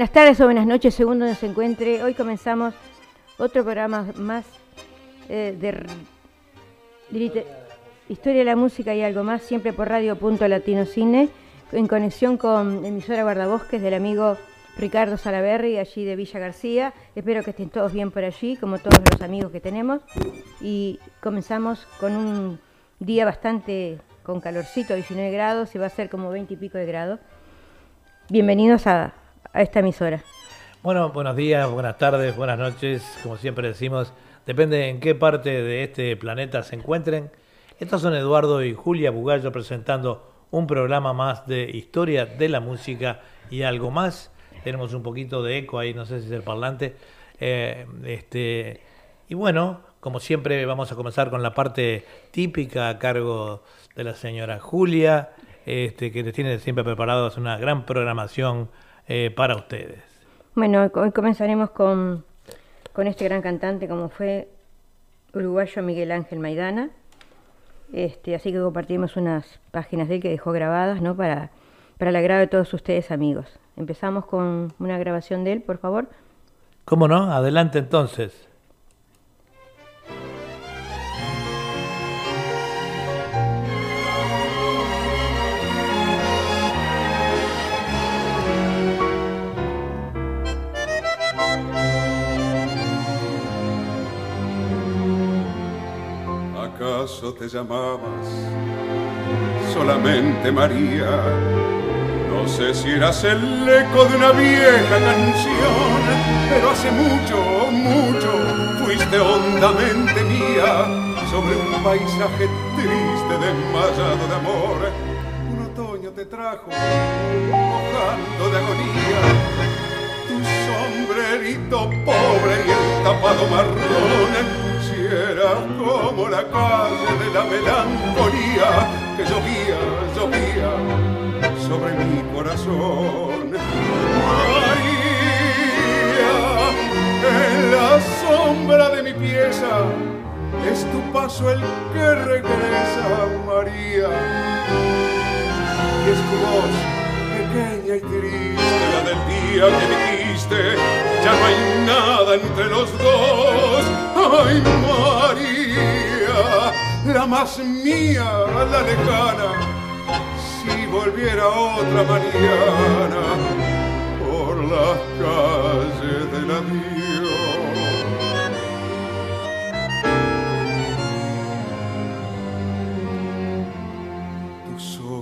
Buenas tardes o buenas noches, según donde se encuentre. Hoy comenzamos otro programa más eh, de, Historia de la Música y algo más, siempre por Radio Punto Latino Cine, en conexión con emisora Guardabosques del amigo Ricardo Salaberry, allí de Villa García. Espero que estén todos bien por allí, como todos los amigos que tenemos. Y comenzamos con un día bastante con calorcito, 19 grados, y va a ser como 20 y pico de grados. Bienvenidos a, a esta emisora. Bueno, buenos días, buenas tardes, buenas noches, como siempre decimos, depende en qué parte de este planeta se encuentren. Estos son Eduardo y Julia Bugallo presentando un programa más de historia de la música y algo más. Tenemos un poquito de eco ahí, no sé si es el parlante. Eh, este, y bueno, como siempre vamos a comenzar con la parte típica a cargo de la señora Julia, este, que les tiene siempre preparados una gran programación eh, para ustedes. Bueno, hoy comenzaremos con, con este gran cantante como fue uruguayo Miguel Ángel Maidana. Este, así que compartimos unas páginas de él que dejó grabadas ¿no? para, para el agrado de todos ustedes amigos. Empezamos con una grabación de él, por favor. ¿Cómo no? Adelante entonces. ¿Acaso te llamabas solamente María? No sé si eras el eco de una vieja canción, pero hace mucho, mucho fuiste hondamente mía sobre un paisaje triste desmayado de amor. Un otoño te trajo mojando de agonía tu sombrerito pobre y el tapado marrón era como la calle de la melancolía que llovía, llovía sobre mi corazón. María, en la sombra de mi pieza, es tu paso el que regresa, María. Y es tu voz pequeña y triste, la del día que ya no hay nada entre los dos. Ay, María, la más mía, la lejana, si volviera otra mañana por las calles adiós. Tus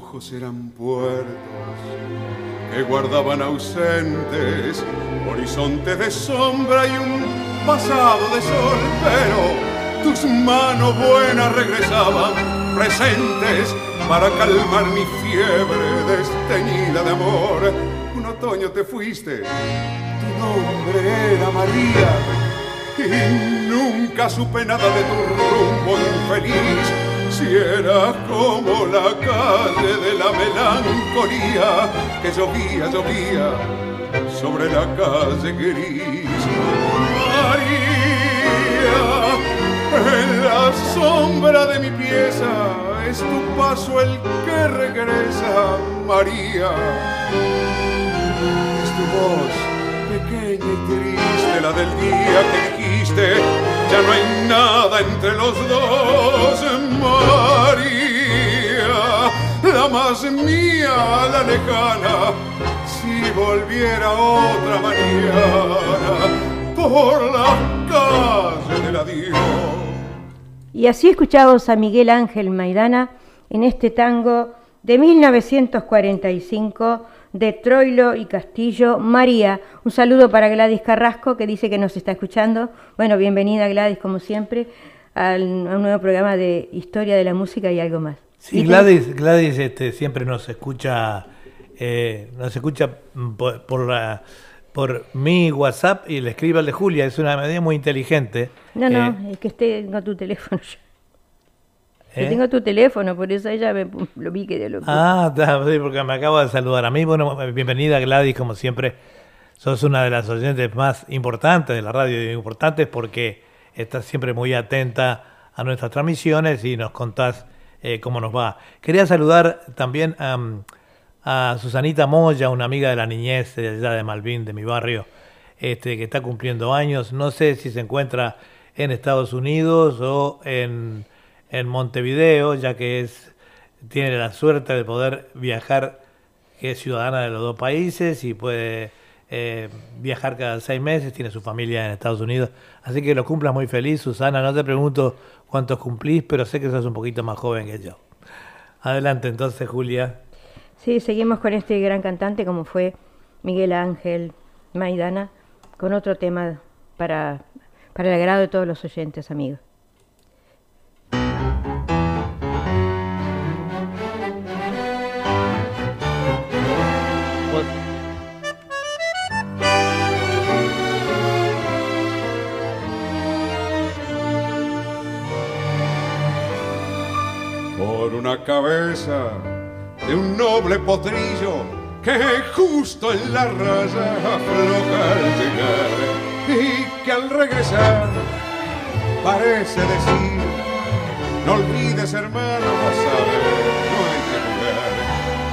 ojos eran puertos que guardaban ausentes horizontes de sombra y un pasado de sol, pero tus manos buenas regresaban presentes para calmar mi fiebre desteñida de amor. Un otoño te fuiste, tu nombre era María y nunca supe nada de tu rumbo infeliz si era como la calle de la melancolía que llovía, llovía sobre la calle gris. María, en la sombra de mi pieza es tu paso el que regresa, María. Es tu voz pequeña y triste, la del día que ya no hay nada entre los dos, María, la más mía, la lejana, si volviera otra mañana por la calle del adiós. Y así escuchamos a Miguel Ángel Maidana en este tango de 1945 de Troilo y Castillo, María. Un saludo para Gladys Carrasco, que dice que nos está escuchando. Bueno, bienvenida Gladys, como siempre, al, a un nuevo programa de Historia de la Música y algo más. Sí, Gladys, Gladys este, siempre nos escucha, eh, nos escucha por, por, la, por mi WhatsApp y le escribe al de Julia, es una medida muy inteligente. No, no, eh, es que esté con tu teléfono. ¿Eh? Yo tengo tu teléfono, por eso ella me lo vi que lo Ah, sí, porque me acabo de saludar a mí. Bueno, bienvenida Gladys, como siempre. Sos una de las oyentes más importantes de la radio, importantes porque estás siempre muy atenta a nuestras transmisiones y nos contás eh, cómo nos va. Quería saludar también a, a Susanita Moya, una amiga de la niñez de allá de Malvin, de mi barrio, este, que está cumpliendo años. No sé si se encuentra en Estados Unidos o en, en Montevideo, ya que es, tiene la suerte de poder viajar, que es ciudadana de los dos países y puede eh, viajar cada seis meses, tiene su familia en Estados Unidos. Así que lo cumplas muy feliz, Susana. No te pregunto cuántos cumplís, pero sé que sos un poquito más joven que yo. Adelante entonces, Julia. Sí, seguimos con este gran cantante como fue Miguel Ángel Maidana, con otro tema para, para el agrado de todos los oyentes, amigos. Una cabeza de un noble potrillo que justo en la raya afloja al llegar y que al regresar parece decir no olvides hermano ver no hay que jugar.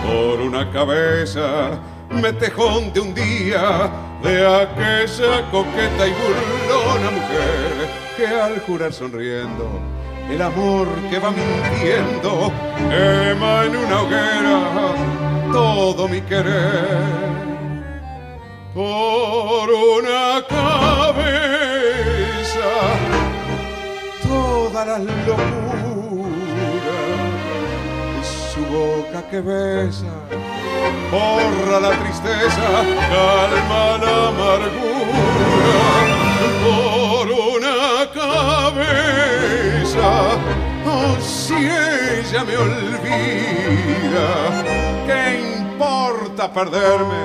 Por una cabeza metejón de un día de aquella coqueta y burlona mujer que al jurar sonriendo el amor que va mintiendo quema en una hoguera todo mi querer. Por una cabeza todas las locuras su boca que besa borra la tristeza calma la amargura. Por una cabeza oh si ella me olvida qué importa perderme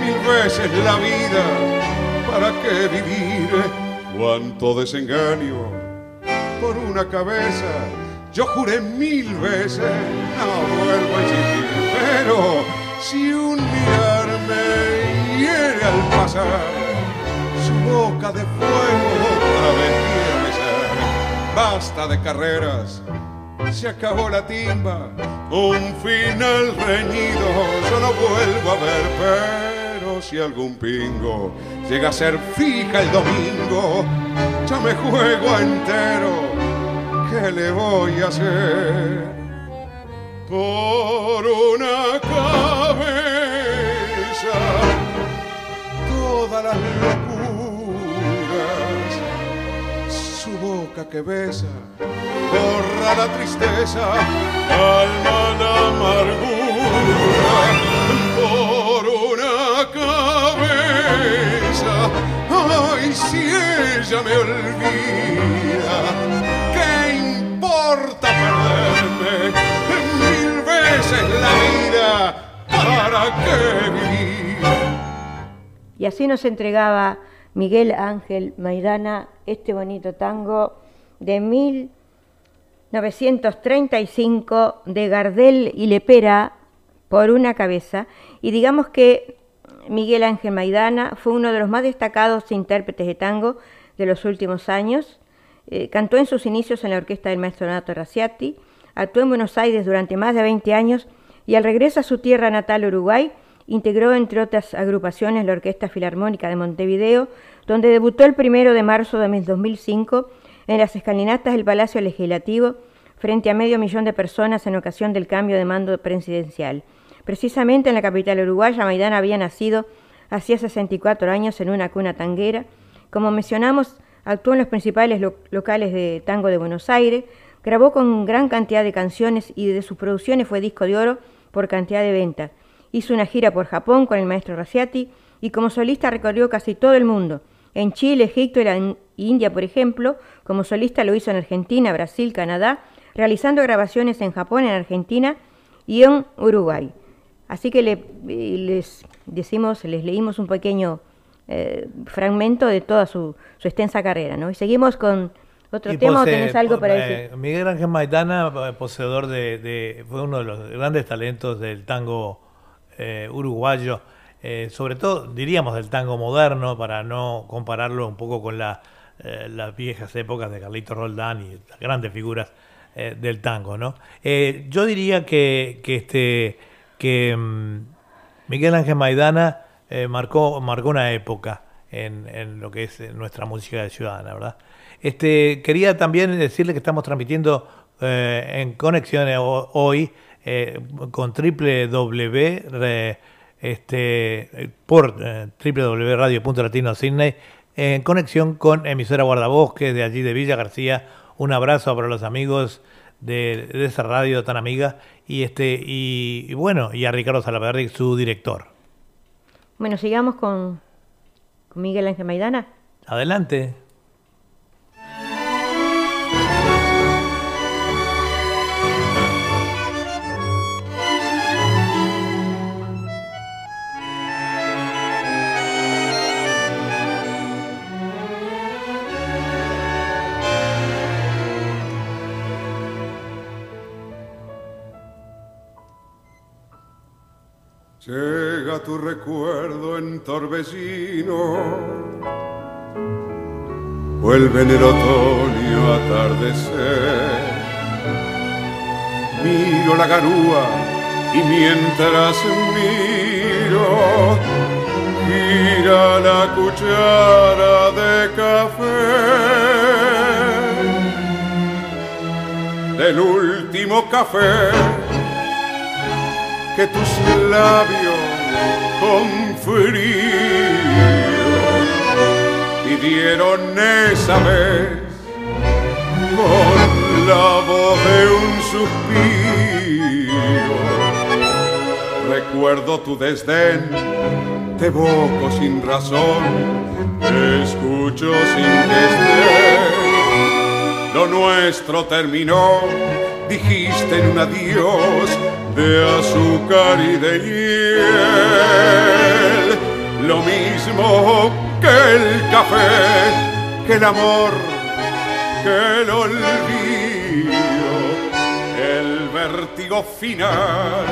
mil veces la vida para qué vivir cuánto desengaño por una cabeza. Yo juré mil veces no vuelvo a insistir pero si un mirar me hiere al pasar su boca de fuego basta de carreras. Se acabó la timba un final reñido. Yo no vuelvo a ver pero si algún pingo llega a ser fija el domingo ya me juego entero. ¿qué le voy a hacer? Por una cabeza, todas las boca que besa, borra la tristeza, calma la amargura. Por una cabeza, ay, si ella me olvida, ¿qué importa perderme mil veces la vida? ¿Para qué vivir? Y así nos entregaba Miguel Ángel Maidana este bonito tango de 1935 de Gardel y Lepera por una cabeza. Y digamos que Miguel Ángel Maidana fue uno de los más destacados intérpretes de tango de los últimos años. Eh, cantó en sus inicios en la orquesta del maestro Donato Raciati, actuó en Buenos Aires durante más de 20 años y al regreso a su tierra natal, Uruguay, integró entre otras agrupaciones la Orquesta Filarmónica de Montevideo, donde debutó el primero de marzo de 2005 en las escalinatas del Palacio Legislativo frente a medio millón de personas en ocasión del cambio de mando presidencial. Precisamente en la capital uruguaya, Maidana había nacido hacía 64 años en una cuna tanguera. Como mencionamos, actuó en los principales lo locales de tango de Buenos Aires, grabó con gran cantidad de canciones y de sus producciones fue disco de oro por cantidad de ventas. Hizo una gira por Japón con el maestro Raciati y como solista recorrió casi todo el mundo. En Chile, Egipto y la India, por ejemplo, como solista lo hizo en Argentina, Brasil, Canadá, realizando grabaciones en Japón, en Argentina y en Uruguay. Así que le, les decimos, les leímos un pequeño eh, fragmento de toda su, su, extensa carrera, ¿no? Y seguimos con otro Y tema, ¿o posee- tenés algo para eh, decir? Miguel Ángel Maidana, eh, poseedor de, de- fue uno de los grandes talentos del tango eh, uruguayo, eh, sobre todo diríamos del tango moderno, para no compararlo un poco con eh, las viejas épocas de Carlito Roldán y las grandes figuras eh, del tango, ¿no? Eh, yo diría que, que este que mm, Miguel Ángel Maidana marcó, marcó una época en, lo que es nuestra música de ciudadana, ¿verdad? Este, quería también decirle que estamos transmitiendo en conexiones hoy con www este, por www.radio.latino Sydney en conexión con emisora Guardabosques de allí de Villa García. Un abrazo para los amigos de, esa radio tan amiga y este y, bueno y a Ricardo Salaverri, su director. Bueno, sigamos con, con Miguel Ángel Maidana. Adelante. Llega tu recuerdo en torbellino, vuelve en el otoño atardecer. Miro la garúa y mientras miro, gira la cuchara de café del último café que tus labios con frío pidieron esa vez con la voz de un suspiro. Recuerdo tu desdén, te evoco sin razón, te escucho sin que Lo nuestro terminó, dijiste en un adiós de azúcar y de hiel, lo mismo que el café, que el amor, que el olvido, el vértigo final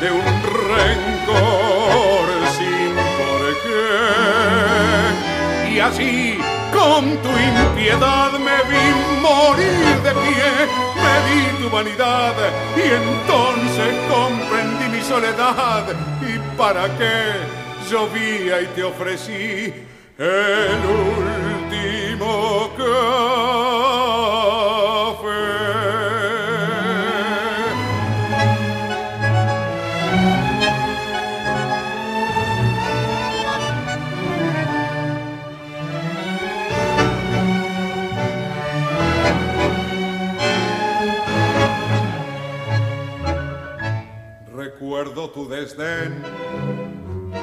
de un rencor sin por qué. Y así con tu impiedad me vi morir de pie, me di tu vanidad y entonces comprendí mi soledad. ¿Y para qué llovía y te ofrecí el último recuerdo desdén.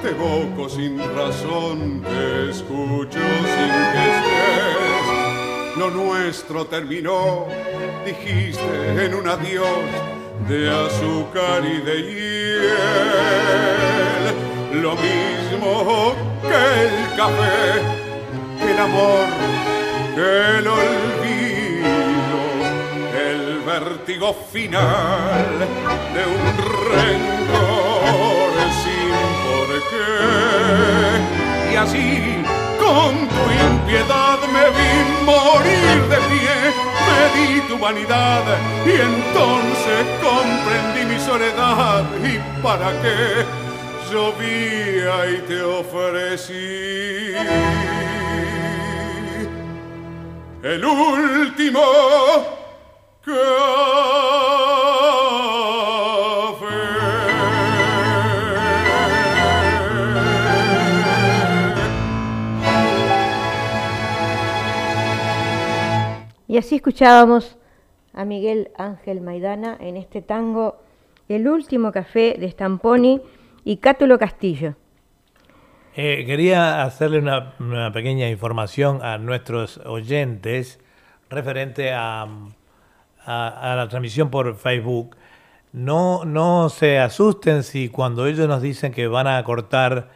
Te evoco sin razón, te escucho sin que estés. Lo nuestro terminó, dijiste en un adiós de azúcar y de hiel. Lo mismo que el café, el amor, el olvido, el vértigo final de un rencor sin por qué. Y así, con tu impiedad me vi morir de pie, me di tu vanidad y entonces comprendí mi soledad. ¿Y para qué? Llovía y te ofrecí el último y así escuchábamos a Miguel Ángel Maidana en este tango El último café de Stamponi y Cátulo Castillo. Eh, quería hacerle una, pequeña información a nuestros oyentes referente a, la transmisión por Facebook, no, no se asusten si cuando ellos nos dicen que van a cortar,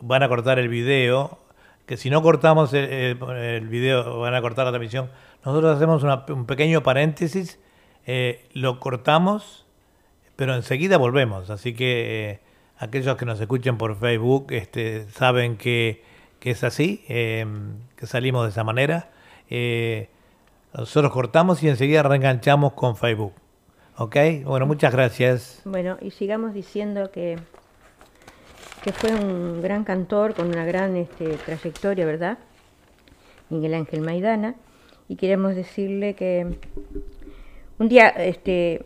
van a cortar el video, que si no cortamos el video, van a cortar la transmisión, nosotros hacemos un pequeño paréntesis, eh, lo cortamos, pero enseguida volvemos. Así que eh, aquellos que nos escuchen por Facebook este, saben que, que es así, eh, que salimos de esa manera. Nosotros cortamos y enseguida reenganchamos con Facebook. ¿Ok? Bueno, muchas gracias. Bueno, y sigamos diciendo que, que fue un gran cantor con una gran este, trayectoria, ¿verdad? Miguel Ángel Maidana. Y queremos decirle que un día, este,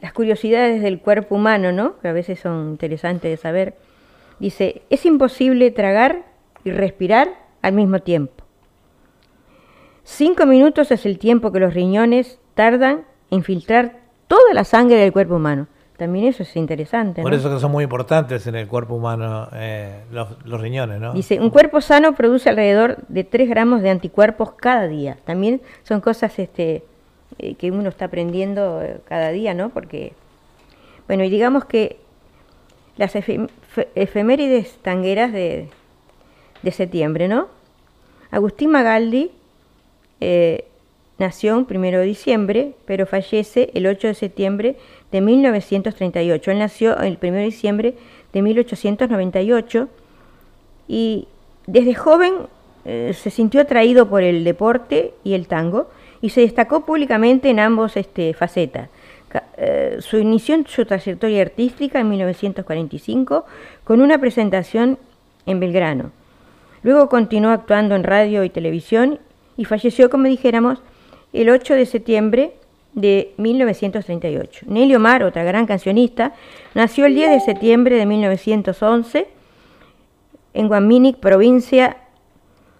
las curiosidades del cuerpo humano, ¿no? Que a veces son interesantes de saber. Dice, es imposible tragar y respirar al mismo tiempo. Cinco minutos es el tiempo que los riñones tardan en filtrar toda la sangre del cuerpo humano. También eso es interesante. Por ¿no? eso que son muy importantes en el cuerpo humano eh, los, los riñones, ¿no? Dice, un cuerpo sano produce alrededor de 3 gramos de anticuerpos cada día. También son cosas este, eh, que uno está aprendiendo eh, cada día, ¿no? Porque, bueno, y digamos que las efem- fe- efemérides tangueras de, de septiembre, ¿no? Agustín Magaldi eh, nació un primero de diciembre, pero fallece el 8 de septiembre de 1938. Él nació el 1 de diciembre de 1898 y desde joven eh, se sintió atraído por el deporte y el tango y se destacó públicamente en ambos este, facetas. Eh, su inició en su trayectoria artística en 1945 con una presentación en Belgrano. Luego continuó actuando en radio y televisión y falleció, como dijéramos, el 8 de septiembre de 1938. Nelly Omar, otra gran cancionista, nació el 10 de septiembre de 1911 en Guaminic, provincia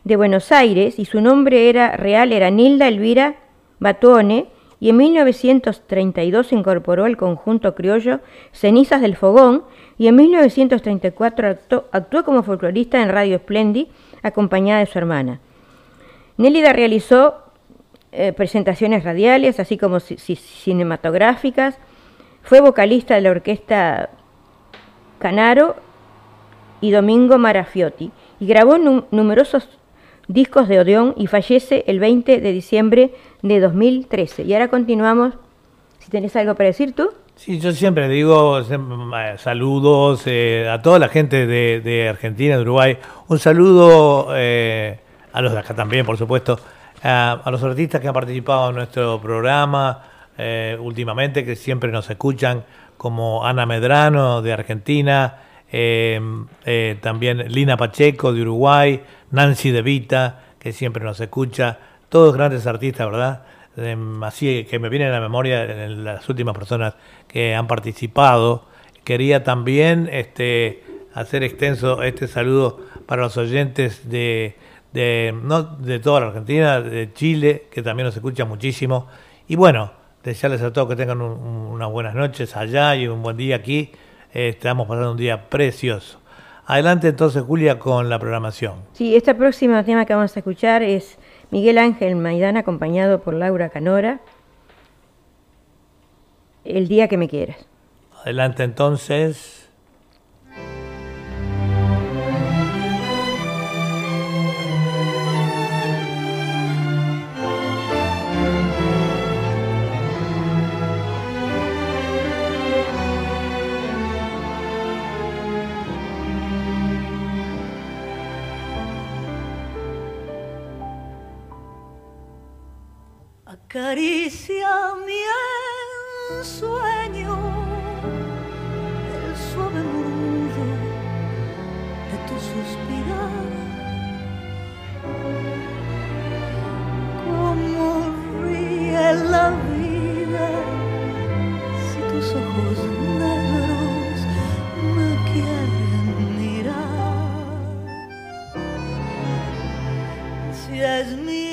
de Buenos Aires, y su nombre era real era Nilda Elvira Batone, y en 1932 se incorporó al conjunto criollo Cenizas del Fogón, y en 1934 actuó, actuó como folclorista en Radio Splendid, acompañada de su hermana. Nélida realizó eh, presentaciones radiales, así como ci- ci- cinematográficas, fue vocalista de la orquesta Canaro y Domingo Marafiotti y grabó nu- numerosos discos de Odeón y fallece el 20 de diciembre de 2013. Y ahora continuamos. Si tenés algo para decir tú. Sí, yo siempre digo saludos eh, a toda la gente de, de Argentina, de Uruguay. Un saludo eh, a los de acá también, por supuesto, a, los artistas que han participado en nuestro programa eh, últimamente, que siempre nos escuchan, como Ana Medrano de Argentina, eh, eh, también Lina Pacheco de Uruguay, Nancy De Vita, que siempre nos escucha, todos grandes artistas, ¿verdad? Em, así que me vienen a la memoria las últimas personas que han participado. Quería también este, hacer extenso este saludo para los oyentes de, de, no de toda la Argentina, de Chile, que también nos escuchan muchísimo. Y bueno, desearles a todos que tengan un- un- unas buenas noches allá y un buen día aquí. Eh, estamos pasando un día precioso. Adelante entonces, Julia, con la programación. Sí, este próximo tema que vamos a escuchar es Miguel Ángel Maidana acompañado por Laura Canora. El día que me quieras. Adelante entonces. Acaricia mi ensueño, el suave murmullo de tu suspirar. Como ríe la vida si tus ojos negros me quieren mirar. Si es mío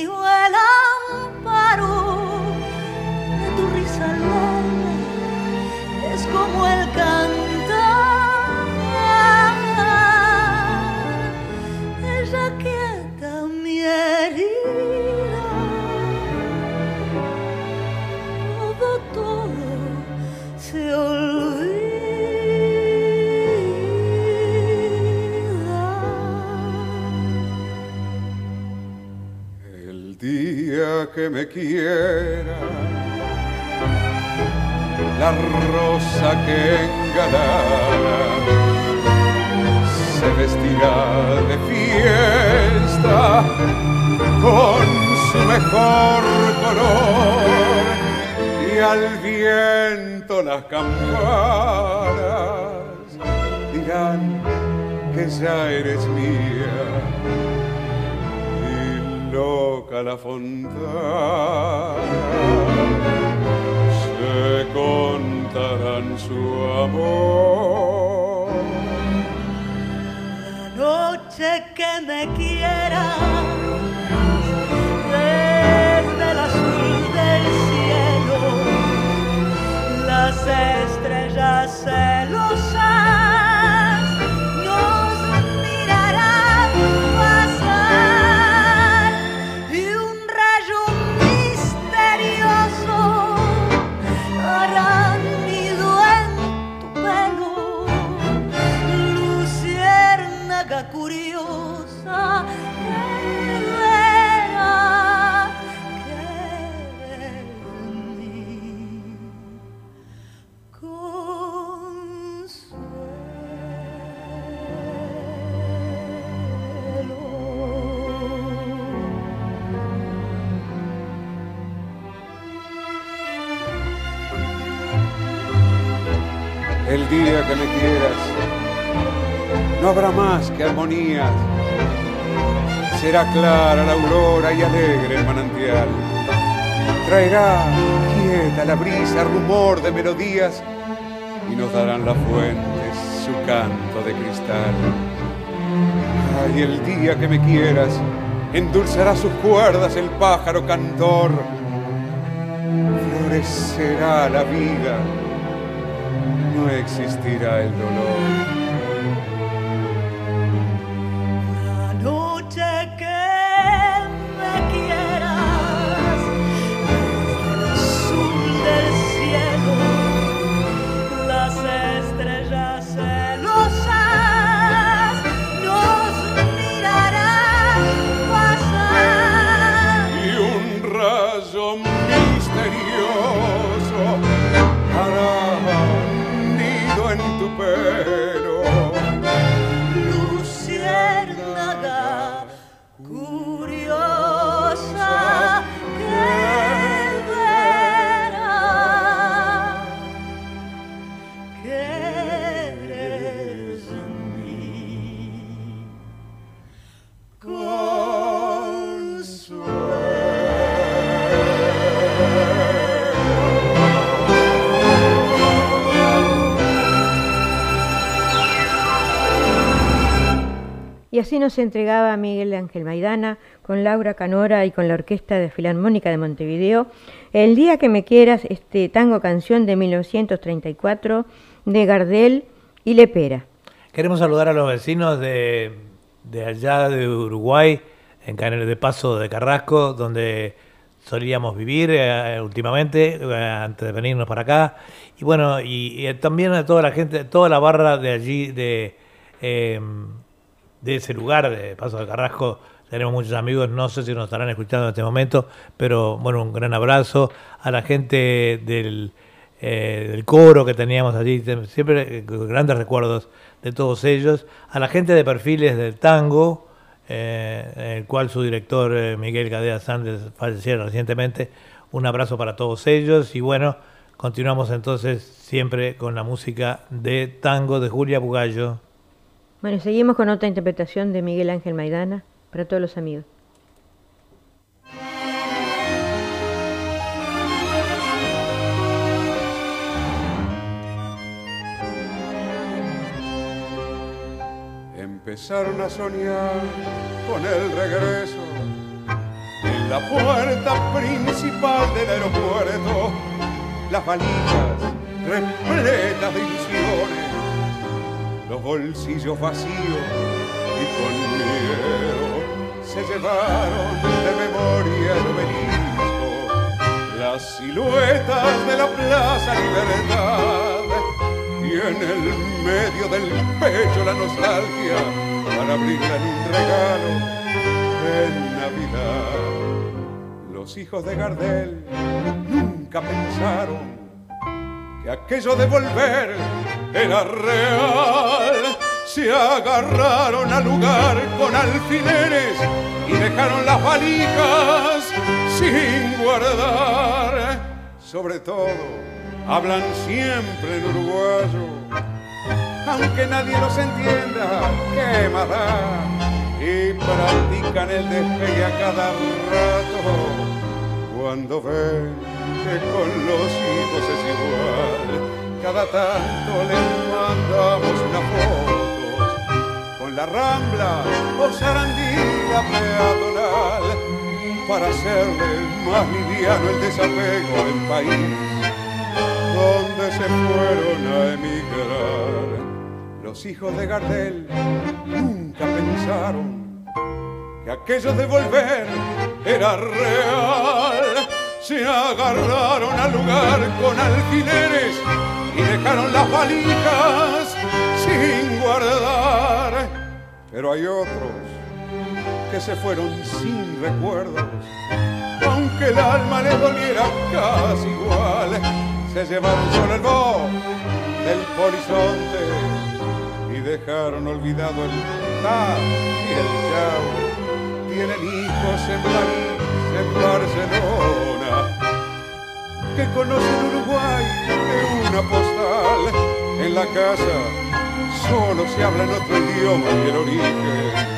que me quiera, la rosa que engalara se vestirá de fiesta con su mejor color. Y al viento las campanas dirán que ya eres mía loca la fontana. Se contarán su amor. La noche que me quiera desde el azul del cielo las estrellas celosas nos día que me quieras. No habrá más que armonías. Será clara la aurora y alegre el manantial. Traerá quieta la brisa, rumor de melodías y nos darán las fuentes su canto de cristal. Ay, el día que me quieras, endulzará sus cuerdas el pájaro cantor. Florecerá la vida no existirá el dolor. Y así nos entregaba Miguel Ángel Maidana con Laura Canora y con la Orquesta de Filarmónica de Montevideo. El día que me quieras, este tango canción de 1934 de Gardel y Lepera. Queremos saludar a los vecinos de, de allá de Uruguay, en Canel de Paso de Carrasco, donde solíamos vivir eh, últimamente, eh, antes de venirnos para acá. Y bueno, y, también a toda la gente, toda la barra de allí, de, eh, de ese lugar, de Paso de Carrasco. Tenemos muchos amigos, no sé si nos estarán escuchando en este momento, pero bueno, un gran abrazo a la gente del, eh, del coro que teníamos allí, siempre eh, grandes recuerdos de todos ellos, a la gente de perfiles del tango, eh, el cual su director Miguel Gadea Sánchez falleció recientemente, un abrazo para todos ellos y bueno, continuamos entonces siempre con la música de tango de Julia Bugallo. Bueno, seguimos con otra interpretación de Miguel Ángel Maidana para todos los amigos. Empezaron a soñar con el regreso en la puerta principal del aeropuerto, las valijas repletas de ilusiones, los bolsillos vacíos y con miedo se llevaron de memoria el obelisco, las siluetas de la Plaza Libertad y en el medio del pecho la nostalgia para abrirla un regalo en Navidad. Los hijos de Gardel nunca pensaron que aquello de volver era real. Se agarraron al lugar con alfileres y dejaron las valijas sin guardar. sobre todo, hablan siempre en uruguayo. Aunque nadie los entienda, qué. Y practican el despegue a cada rato. Cuando ven que con los hijos es igual, cada tanto les mandamos una foto con la rambla o sarandía peatonal para hacerle más liviano el desapego al país donde se fueron a emigrar. Los hijos de Gardel nunca pensaron que aquello de volver era real. Se agarraron al lugar con alfileres y dejaron las valijas sin guardar. Pero hay otros que se fueron sin recuerdos, aunque el alma les doliera casi igual. Se llevaron solo el bo del polizonte y dejaron olvidado el ta y el chau. Tienen hijos en París, en Barcelona, que conocen Uruguay de una postal. En la casa solo se habla en otro idioma y el origen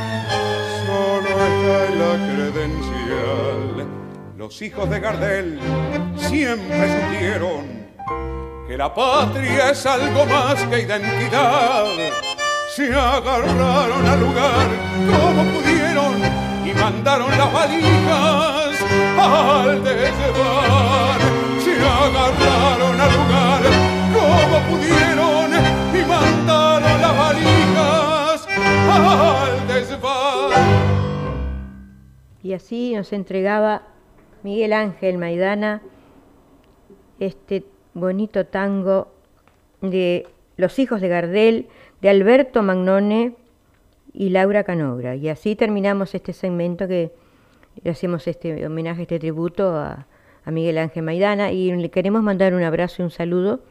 solo está en la credencial. Los hijos de Gardel siempre supieron que la patria es algo más que identidad. Se agarraron al lugar como pudieron y mandaron las valijas al desván. Se agarraron al lugar como pudieron y mandaron las valijas al desván. Y así nos entregaba Miguel Ángel Maidana este bonito tango de Los hijos de Gardel, de Alberto Magnone y Laura Canobra. Y así terminamos este segmento que le hacemos este homenaje, este tributo a, a Miguel Ángel Maidana y le queremos mandar un abrazo y un saludo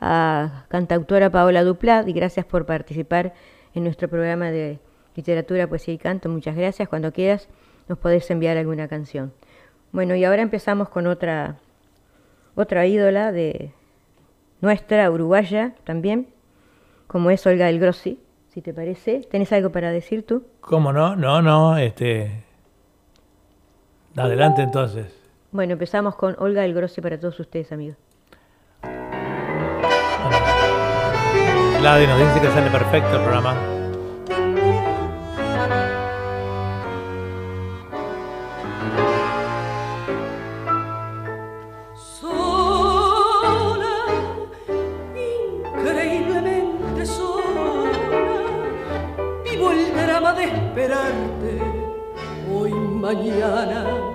a cantautora Paola Duplat y gracias por participar en nuestro programa de literatura, poesía y canto. Muchas gracias. Cuando quieras nos podés enviar alguna canción. Bueno, y ahora empezamos con otra, otra ídola de nuestra, uruguaya también, como es Olga del Grossi, si te parece. ¿Tenés algo para decir tú? ¿Cómo no? No, no, este... Adelante entonces. Bueno, empezamos con Olga del Grossi para todos ustedes, amigos. Gladys nos dice que sale perfecto el programa. sola, increíblemente sola, vivo el drama de esperarte, hoy, mañana,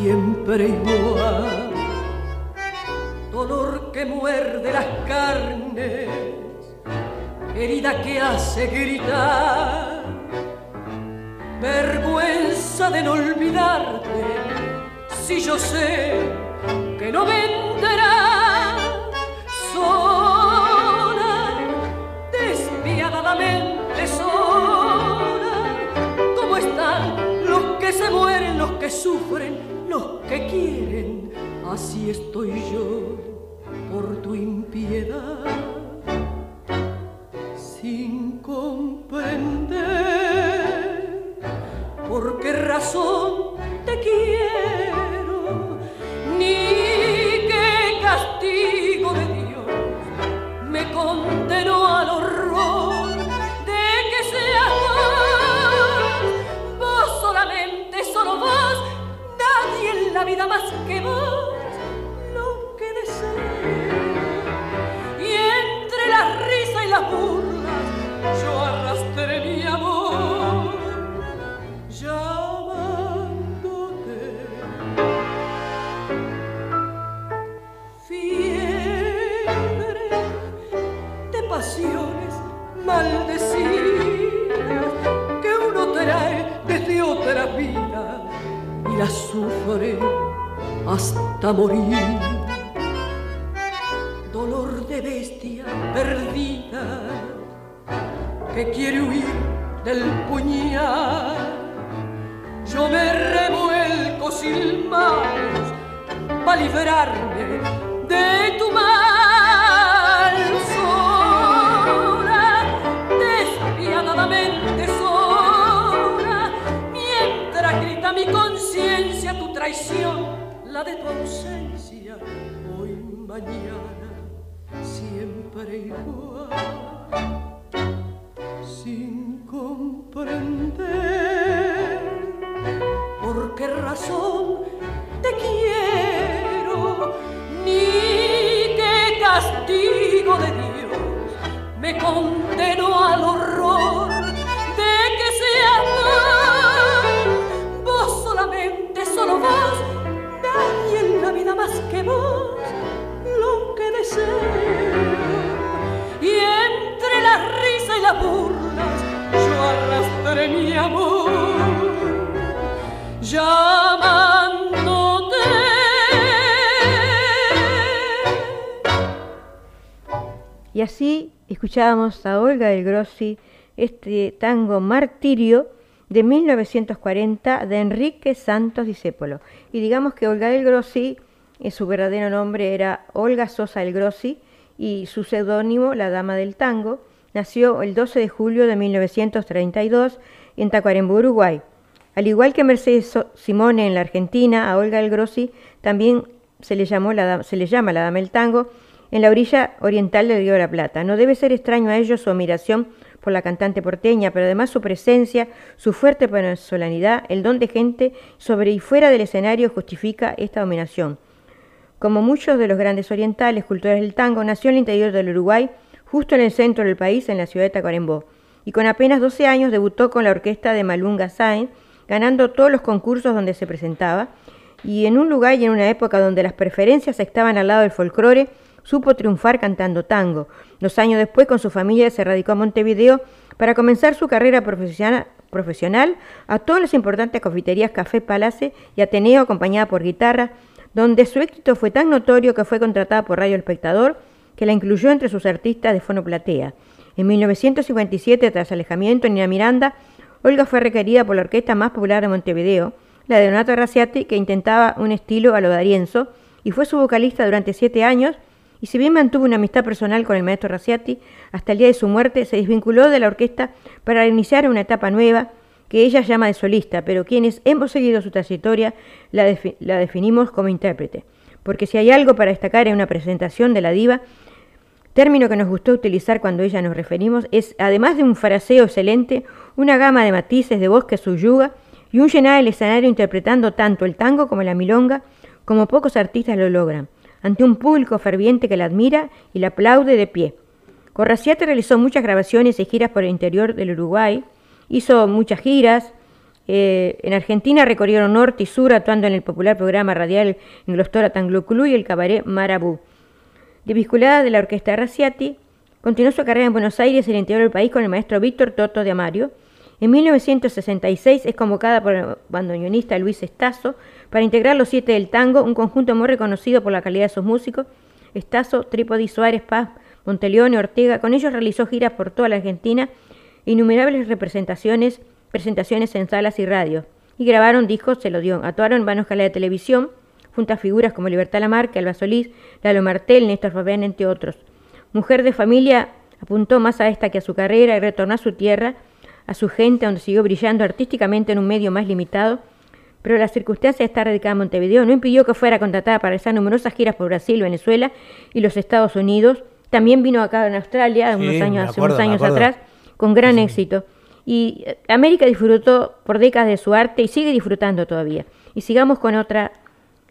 siempre igual. Dolor que muerde las carnes, herida que hace gritar, vergüenza de no olvidarte, si yo sé que no vendrá sola, despiadadamente sola. ¿Cómo están los que se mueren, los que sufren, los que quieren? Así estoy yo por tu impiedad, sin comprender por qué razón te quiero, ni qué castigo de Dios me condenó al horror la más que vos, lo que deseo. Y entre la risa y las burlas, yo arrastré mi amor, llamándote. Fiebre de pasiones maldecidas que uno trae desde otra vida y las sufre hasta morir. Dolor de bestia perdida que quiere huir del puñal. Yo me revuelco sin manos para librarme de tu mal sola, despiadadamente sola, mientras grita mi conciencia tu traición, la de tu ausencia, hoy mañana, siempre igual, sin comprender por qué razón te quiero, ni qué castigo de Dios me condenó al horror Y así escuchábamos a Olga del Grossi este tango Martirio de 1940 de Enrique Santos Discépolo. Y digamos que Olga del Grossi, su verdadero nombre era Olga Sosa del Grossi y su seudónimo, la Dama del Tango, nació el 12 de julio de 1932 en Tacuarembó, Uruguay. Al igual que Mercedes Simone en la Argentina, a Olga del Grossi también se le, llama la Dama del Tango en la orilla oriental del Río de la Plata. No debe ser extraño a ellos su admiración por la cantante porteña, pero además su presencia, su fuerte venezolanidad, el don de gente sobre y fuera del escenario justifica esta dominación. Como muchos de los grandes orientales cultores del tango, nació en el interior del Uruguay, justo en el centro del país, en la ciudad de Tacuarembó, y con apenas 12 años debutó con la orquesta de Malunga Sáenz, ganando todos los concursos donde se presentaba, y en un lugar y en una época donde las preferencias estaban al lado del folclore, supo triunfar cantando tango. Dos años después, con su familia, se radicó a Montevideo para comenzar su carrera profesional, a todas las importantes confiterías Café Palace y Ateneo, acompañada por guitarra, donde su éxito fue tan notorio que fue contratada por Radio Espectador, que la incluyó entre sus artistas de fono platea. En 1957, tras alejamiento, Nina Miranda, Olga fue requerida por la orquesta más popular de Montevideo, la de Donato Raciati, que intentaba un estilo a lo Darienzo, y fue su vocalista durante siete años, y si bien mantuvo una amistad personal con el maestro Raciati, hasta el día de su muerte se desvinculó de la orquesta para iniciar una etapa nueva que ella llama de solista, pero quienes hemos seguido su trayectoria la, la definimos como intérprete. Porque si hay algo para destacar en una presentación de la diva, término que nos gustó utilizar cuando ella nos referimos, es, además de un fraseo excelente, una gama de matices de voz que subyuga y un llenar el escenario interpretando tanto el tango como la milonga, como pocos artistas lo logran, ante un público ferviente que la admira y la aplaude de pie. Corraciate realizó muchas grabaciones y giras por el interior del Uruguay, hizo muchas giras, eh, en Argentina recorrieron norte y sur actuando en el popular programa radial en Glostora Tanglo y el cabaret Marabú. Desvinculada de la orquesta Raciati, continuó su carrera en Buenos Aires y el interior del país con el maestro Víctor Toto de Amario. En 1966 es convocada por el bandoneonista Luis Estazo para integrar los Siete del Tango, un conjunto muy reconocido por la calidad de sus músicos. Estazo, Trípodi, Suárez, Paz, Monteleone, Ortega. Con ellos realizó giras por toda la Argentina innumerables representaciones, presentaciones en salas y radios. Y grabaron discos, se lo dio. Actuaron en vanos de televisión, junto a figuras como Libertad Lamarque, Alba Solís, Lalo Martel, Néstor Fabián, entre otros. Mujer de familia, apuntó más a esta que a su carrera y retornó a su tierra, a su gente, donde siguió brillando artísticamente en un medio más limitado, pero la circunstancia de estar radicada en Montevideo no impidió que fuera contratada para realizar numerosas giras por Brasil, Venezuela y los Estados Unidos. También vino acá en Australia unos años, hace unos años atrás con gran éxito. Y eh, América disfrutó por décadas de su arte y sigue disfrutando todavía. Y sigamos con otra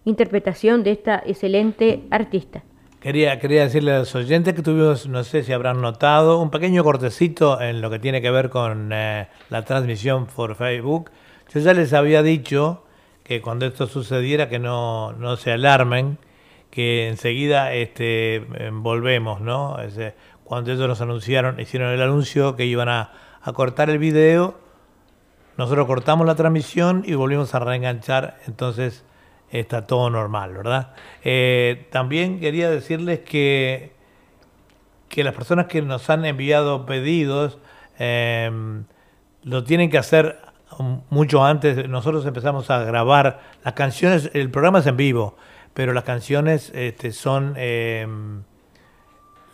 interpretación de esta excelente artista. Quería, quería decirle a los oyentes que tuvimos, no sé si habrán notado, un pequeño cortecito en lo que tiene que ver con eh, la transmisión por Facebook. Yo ya les había dicho que cuando esto sucediera que no, no se alarmen, que enseguida este, volvemos, ¿no? Cuando ellos nos anunciaron, hicieron el anuncio que iban a, cortar el video, nosotros cortamos la transmisión y volvimos a reenganchar, entonces está todo normal, ¿verdad? Eh, también quería decirles que, que las personas que nos han enviado pedidos em, lo tienen que hacer mucho antes. Nosotros empezamos a grabar las canciones, el programa es en vivo, pero las canciones este, son em,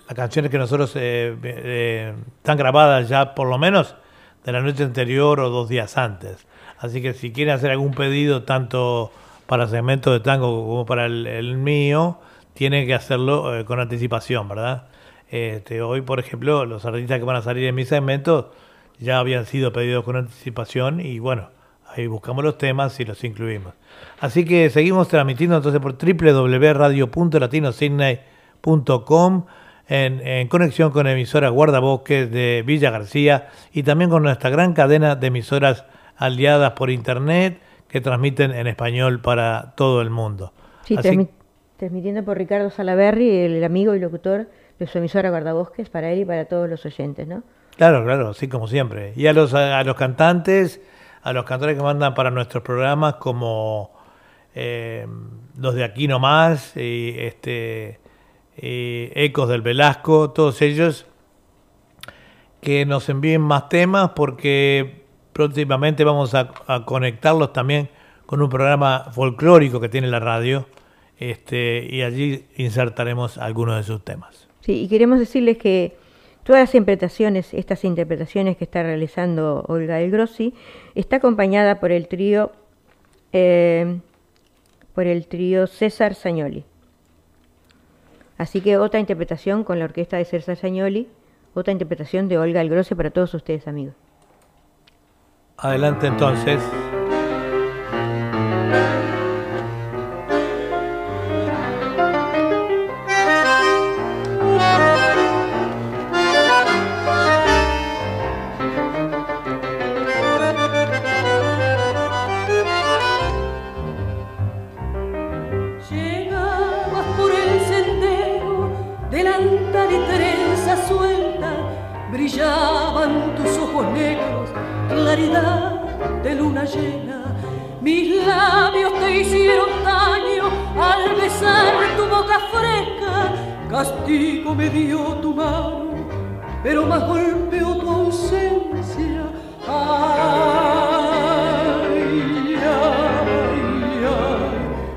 las canciones que nosotros eh, eh, están grabadas ya por lo menos de la noche anterior o dos días antes. Así que si quieren hacer algún pedido, tanto para segmento de tango como para el, mío, tienen que hacerlo eh, con anticipación, ¿verdad? Este, hoy, por ejemplo, los artistas que van a salir en mi segmento ya habían sido pedidos con anticipación y bueno, ahí buscamos los temas y los incluimos. Así que seguimos transmitiendo entonces por www.radio.latinosidney.com en, en conexión con emisora Guardabosques de Villa García y también con nuestra gran cadena de emisoras aliadas por internet que transmiten en español para todo el mundo. Sí, transmitiendo por Ricardo Salaberry, el amigo y locutor de su emisora Guardabosques, para él y para todos los oyentes, ¿no? Claro, claro, sí, como siempre. Y a los, a, los cantantes, a los cantores que mandan para nuestros programas, como eh, los de Aquí Nomás, y este, Ecos del Velasco, todos ellos, que nos envíen más temas porque próximamente vamos a, conectarlos también con un programa folclórico que tiene la radio este, y allí insertaremos algunos de sus temas. Sí, y queremos decirles que todas las interpretaciones, estas interpretaciones que está realizando Olga El Grossi, está acompañada por el trío, eh, por el trío César Sañoli. Así que otra interpretación con la orquesta de César Sañoli, otra interpretación de Olga El Grossi para todos ustedes amigos. Adelante entonces. De luna llena. Mis labios te hicieron daño al besar tu boca fresca. Castigo me dio tu mano, pero más golpeó tu ausencia. Ay, ay, ay,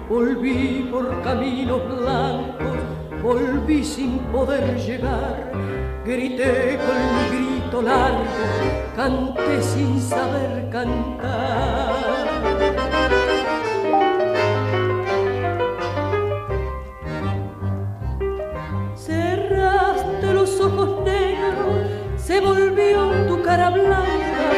volví por caminos blancos, volví sin poder llegar. Grité con mi grito largo canté sin saber cantar. Cerraste los ojos negros, se volvió tu cara blanca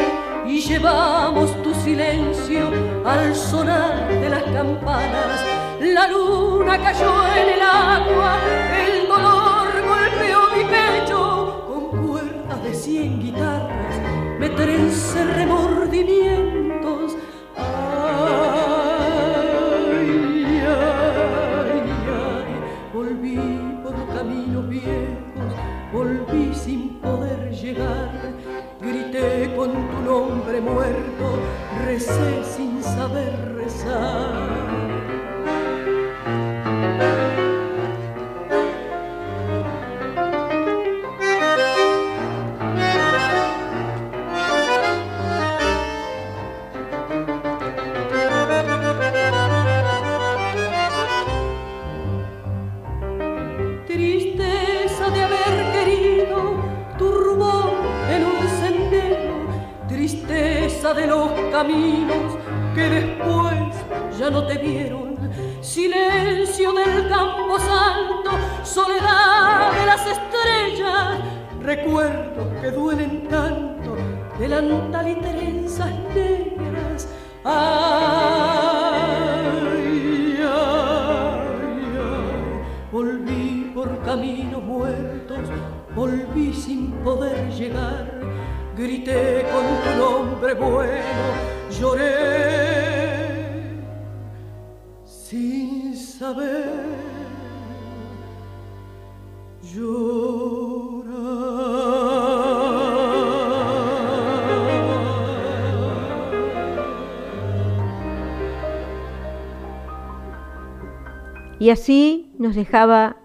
y llevamos tu silencio al sonar de las campanas. La luna cayó en el agua, el dolor golpeó mi pecho de cien guitarras me trence remordimientos. Ay, ay, ay, volví por caminos viejos, volví sin poder llegar. Grité con tu nombre muerto, recé sin saber rezar. Y así nos dejaba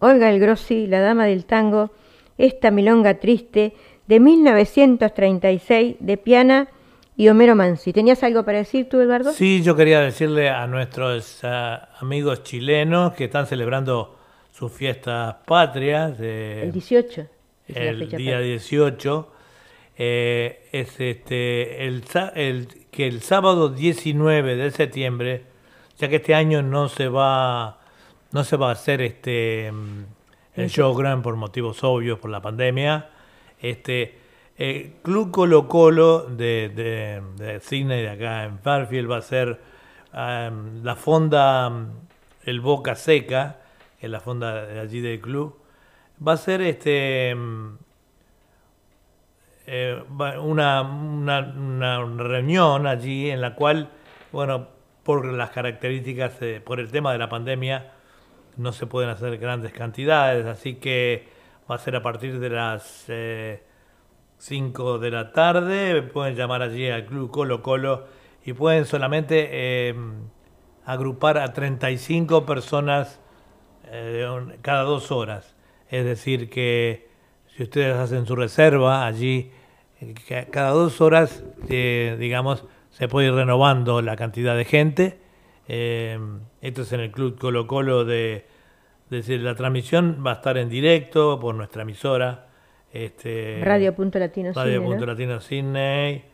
Olga el Grossi, la dama del tango, esta milonga triste de 1936 de Piana y Homero Mansi. ¿Tenías algo para decir tú, Eduardo? Sí, yo quería decirle a nuestros ah, amigos chilenos que están celebrando sus fiestas patrias. de- El 18. es la el día para- 18 eh, es este el- que el sábado 19 de septiembre ya que este año no se va no se va a hacer este mm, el show gran por motivos obvios por la pandemia. Este el Club Colo Colo de, de, de Sydney de acá en Fairfield va a ser am, la fonda el Boca Seca que es la fonda de allí del club. Va a ser este mm, eh, una, una, una reunión allí en la cual, bueno, por las características, eh, por el tema de la pandemia, no se pueden hacer grandes cantidades, así que va a ser a partir de las 5 de la tarde, pueden llamar allí al Club Colo Colo y pueden solamente eh, agrupar a 35 personas eh, cada dos horas. Es decir, que si ustedes hacen su reserva allí, eh, cada dos horas, eh, digamos, se puede ir renovando la cantidad de gente. Eh, esto es en el Club Colo Colo de, de decir, la transmisión va a estar en directo por nuestra emisora. Este, Radio Punto Latino Radio Cine, ¿no? Punto Latino Sydney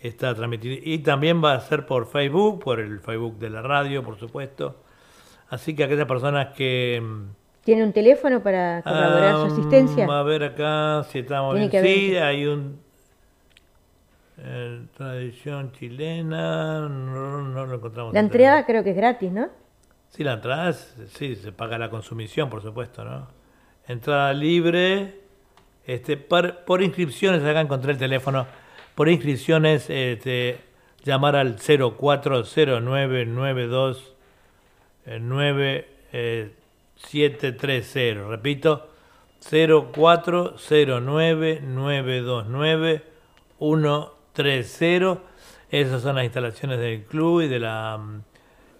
está transmitido y también va a ser por Facebook, por el Facebook de la radio, por supuesto. Así que aquellas personas que mm, ¿Tiene un teléfono para corroborar su asistencia? A ver acá si estamos bien. Sí, hay un eh, tradición chilena, no, no lo encontramos. La en entrada creo que es gratis, ¿no? Sí, la entrada es- sí, se paga la consumición, por supuesto, ¿no? Entrada libre, este, par- por inscripciones, acá encontré el teléfono, por inscripciones, este, llamar al 040992 9730, repito, 0409929130, esas son las instalaciones del club y de la mm,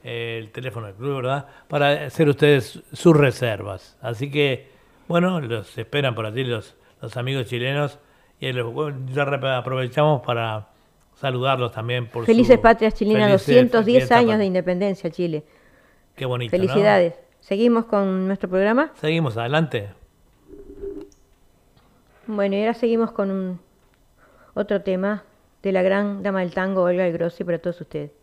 el teléfono del club, ¿verdad? Para hacer ustedes sus reservas. Así que, bueno, los esperan por allí los, los amigos chilenos y los- ya aprovechamos para saludarlos también por Felices su- Patrias felices 210 fiesta años de independencia, Chile. Qué bonito, ¿no? Felicidades. Seguimos con nuestro programa. Seguimos adelante. Bueno, y ahora seguimos con un otro tema de la gran dama del tango, Olga El Grossi, para todos ustedes.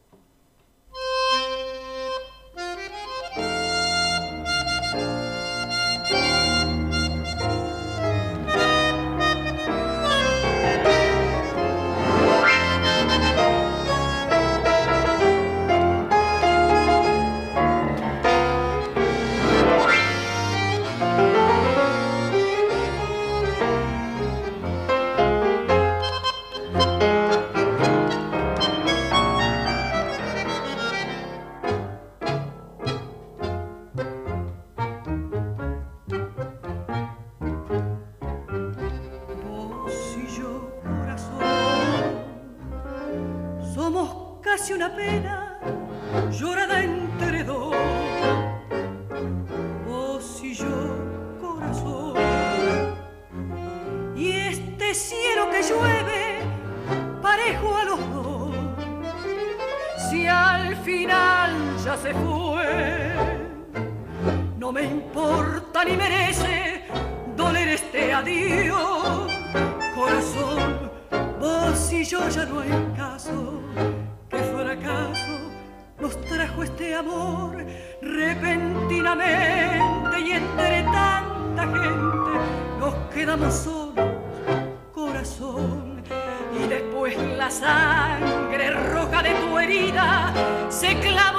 Una pena llorada entre dos. Vos y yo, corazón, y este cielo que llueve parejo a los dos. Si al final ya se fue, no me importa ni merece doler este adiós. Corazón, vos y yo ya no hay caso. Este amor repentinamente y entre tanta gente nos quedamos solos. Corazón, y después la sangre roja de tu herida se clavó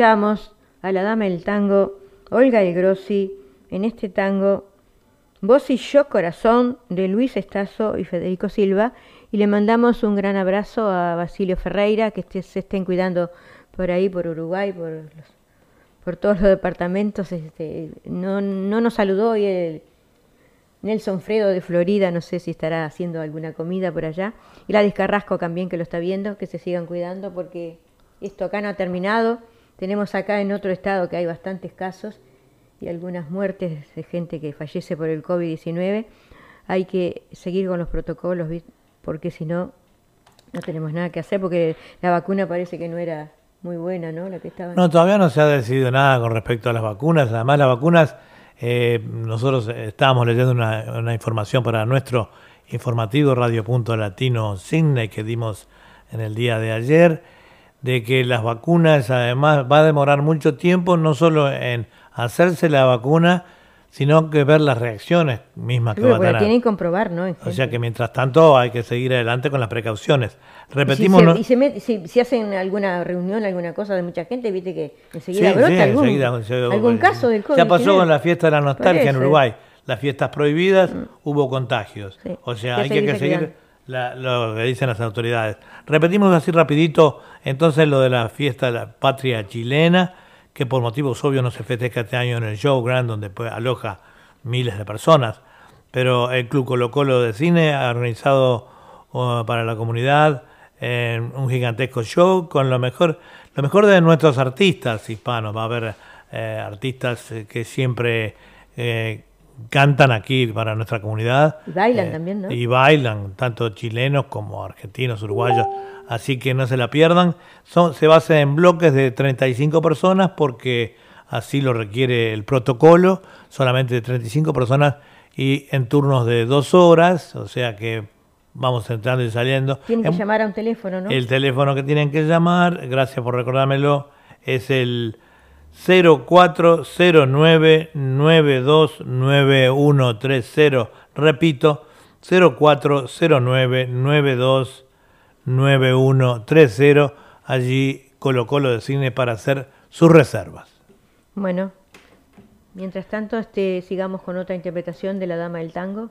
escuchamos a la dama del tango, Olga El Grossi, en este tango Vos y yo, corazón, de Luis Estazo y Federico Silva. Y le mandamos un gran abrazo a Basilio Ferreira, que se estén cuidando por ahí, por Uruguay, por, los- por todos los departamentos. Este, no, no nos saludó y el Nelson Fredo de Florida, no sé si estará haciendo alguna comida por allá. Y la Carrasco también, que lo está viendo, que se sigan cuidando porque esto acá no ha terminado. Tenemos acá en otro estado que hay bastantes casos y algunas muertes de gente que fallece por el COVID-19. Hay que seguir con los protocolos, porque si no, no tenemos nada que hacer, porque la vacuna parece que no era muy buena, ¿no? No, todavía no se ha decidido nada con respecto a las vacunas. Además, las vacunas, eh, nosotros estábamos leyendo una, una información para nuestro informativo Radio Punto Latino Cine que dimos en el día de ayer, de que las vacunas además va a demorar mucho tiempo, no solo en hacerse la vacuna, sino que ver las reacciones mismas que Pero va a tener. tienen que comprobar, ¿no? O sea que mientras tanto hay que seguir adelante con las precauciones. Y si Repetimos, se- ¿no? y se met- si, si hacen alguna reunión, alguna cosa de mucha gente, viste que enseguida Sí, brota sí, algún, enseguida, se- algún caso del COVID. Ya pasó con la fiesta de la nostalgia en. Mm. Uruguay. Las fiestas prohibidas, hubo contagios. Sí, O sea, hay que, seguir. La- lo que dicen las autoridades. Repetimos así rapidito, entonces lo de la fiesta de la patria chilena, que por motivos obvios no se festeja este año en el Show Grand, donde pues, aloja miles de personas. Pero el Club Colo Colo de Cine ha organizado uh, para la comunidad eh, un gigantesco show con lo mejor, lo mejor de nuestros artistas hispanos. Va a haber eh, artistas eh, que siempre cantan aquí para nuestra comunidad. Y bailan Eh, también, ¿no? Y bailan, tanto chilenos como argentinos, uruguayos. Así que no se la pierdan. Son, se basa en bloques de 35 personas porque así lo requiere el protocolo. Solamente de 35 personas y en turnos de dos horas. O sea que vamos entrando y saliendo. Tienen que En- llamar a un teléfono, ¿no? el teléfono que tienen que llamar, gracias por recordármelo, es el 0409-929130. Repito, 0409-929130. Allí Colo Colo de Cine para hacer sus reservas. Bueno, mientras tanto, este, sigamos con otra interpretación de La Dama del Tango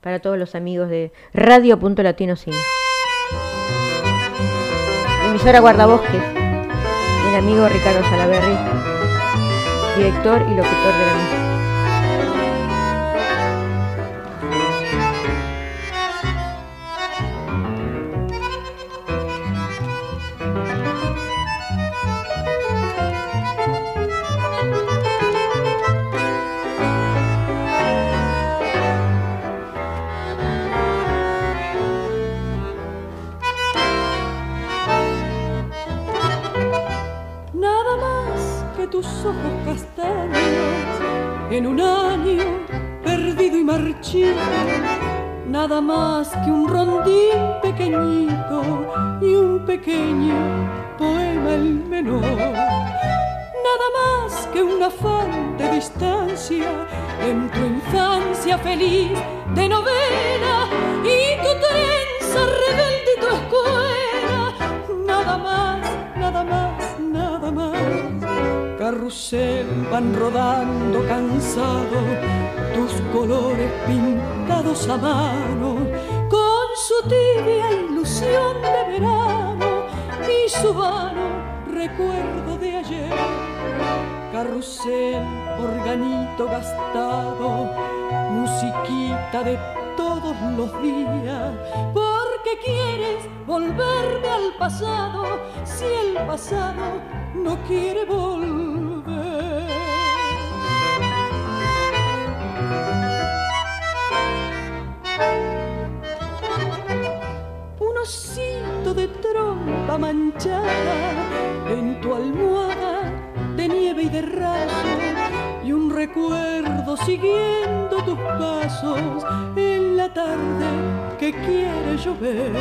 para todos los amigos de Radio Punto Latino Cine. Emisora Guardabosques, amigo Ricardo Salaberry, director y locutor de la misma. Ojos castaños en un año perdido y marchito. Nada más que un rondín pequeñito y un pequeño poema el menor. Nada más que un afán de distancia en tu infancia feliz de novela y tu trenza rebelde y tu escuela. Nada más, Carrusel van rodando cansado tus colores pintados a mano con su tibia ilusión de verano y su vano recuerdo de ayer. Carrusel, organito gastado, musiquita de todos los días, porque quieres volverme al pasado si el pasado no quiere volver. Un osito de trompa manchada en tu almohada de nieve y de raso y un recuerdo siguiendo tus pasos en la tarde que quiere llover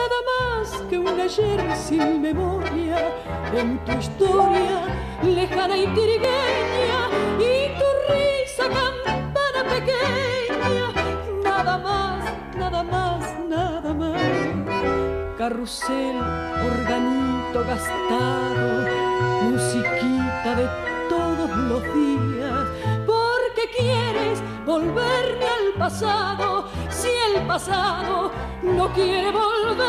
nada más que un ayer sin memoria en tu historia lejana y tirigueña y tu risa campana pequeña. Carrusel, organito gastado, musiquita de todos los días. Porque quieres volverme al pasado si el pasado no quiere volver?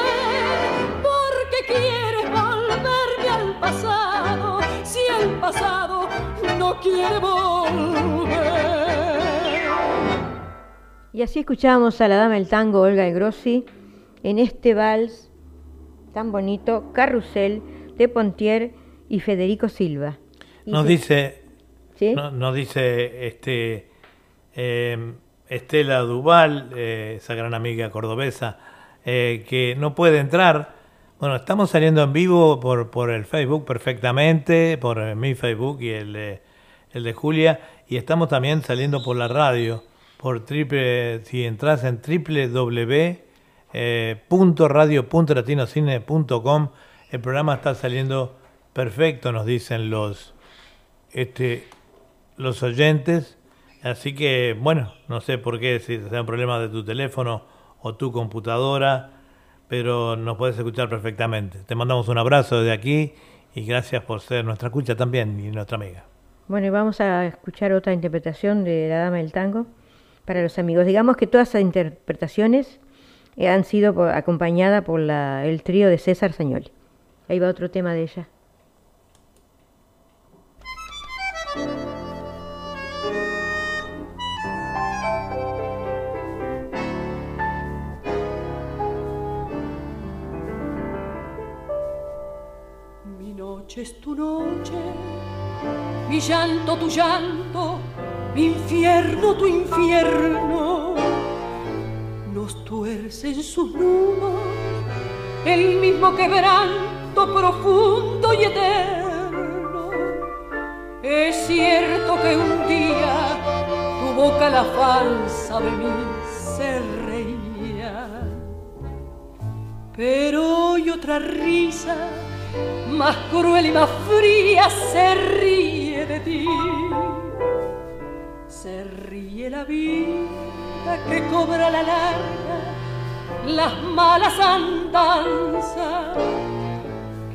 Porque quieres volverme al pasado si el pasado no quiere volver? Y así escuchábamos a la dama del tango Olga de Grossi en este vals tan bonito, Carrusel de Pontier y Federico Silva. Y Nos dice, ¿Sí? no- nos dice este eh, Estela Duval, eh, esa gran amiga cordobesa, eh, que no puede entrar. Bueno, estamos saliendo en vivo por, por el Facebook perfectamente, por eh, mi Facebook y el de, el de Julia, y estamos también saliendo por la radio, por triple, si entras en eh, www.radio.latinocine.com, el programa está saliendo perfecto, nos dicen los, este, los oyentes. Así que, bueno, no sé por qué, si sea un problema de tu teléfono o tu computadora, pero nos puedes escuchar perfectamente. Te mandamos un abrazo desde aquí y gracias por ser nuestra escucha también y nuestra amiga. Bueno, y vamos a escuchar otra interpretación de La Dama del Tango para los amigos. Digamos que todas esas interpretaciones han sido por- acompañadas por el trío de César Sañoli. Ahí va otro tema de ella. Mi noche es tu noche, mi llanto tu llanto, mi infierno tu infierno. Nos tuercen sus nudos el mismo quebranto profundo y eterno. Es cierto que un día tu boca la falsa de mí se reía. Pero hoy otra risa, más cruel y más fría, se ríe de ti. Se ríe la vida que cobra la larga, las malas andanzas,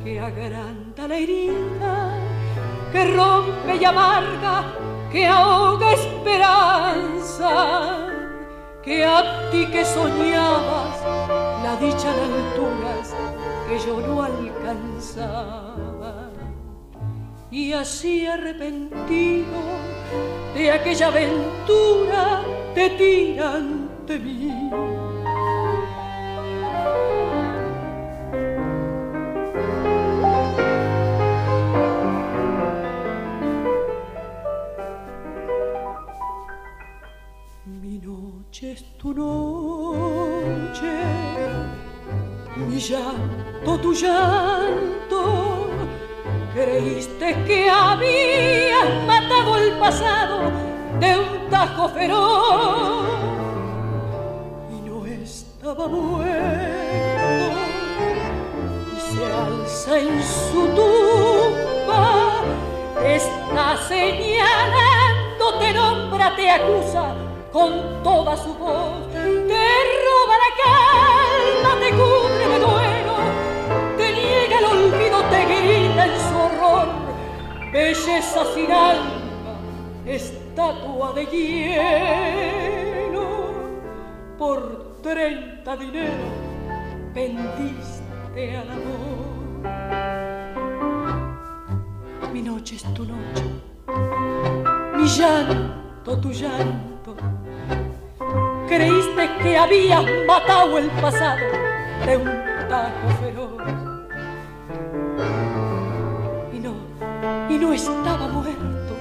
que agranda la herida, que rompe y amarga, que ahoga esperanza, que a ti que soñabas la dicha de alturas que yo no alcanzaba. Y así arrepentido de aquella aventura te tiran de mí. Mi noche es tu noche, mi llanto tu llanto. Que habías matado el pasado de un tajo feroz. Y no estaba muerto. Y se alza en su tumba, está señalando, te nombra, te acusa con toda su belleza sin alma, estatua de hielo, por treinta dinero vendiste al amor. Mi noche es tu noche, mi llanto tu llanto. Creíste que habías matado el pasado de un tajo feroz. Estaba muerto.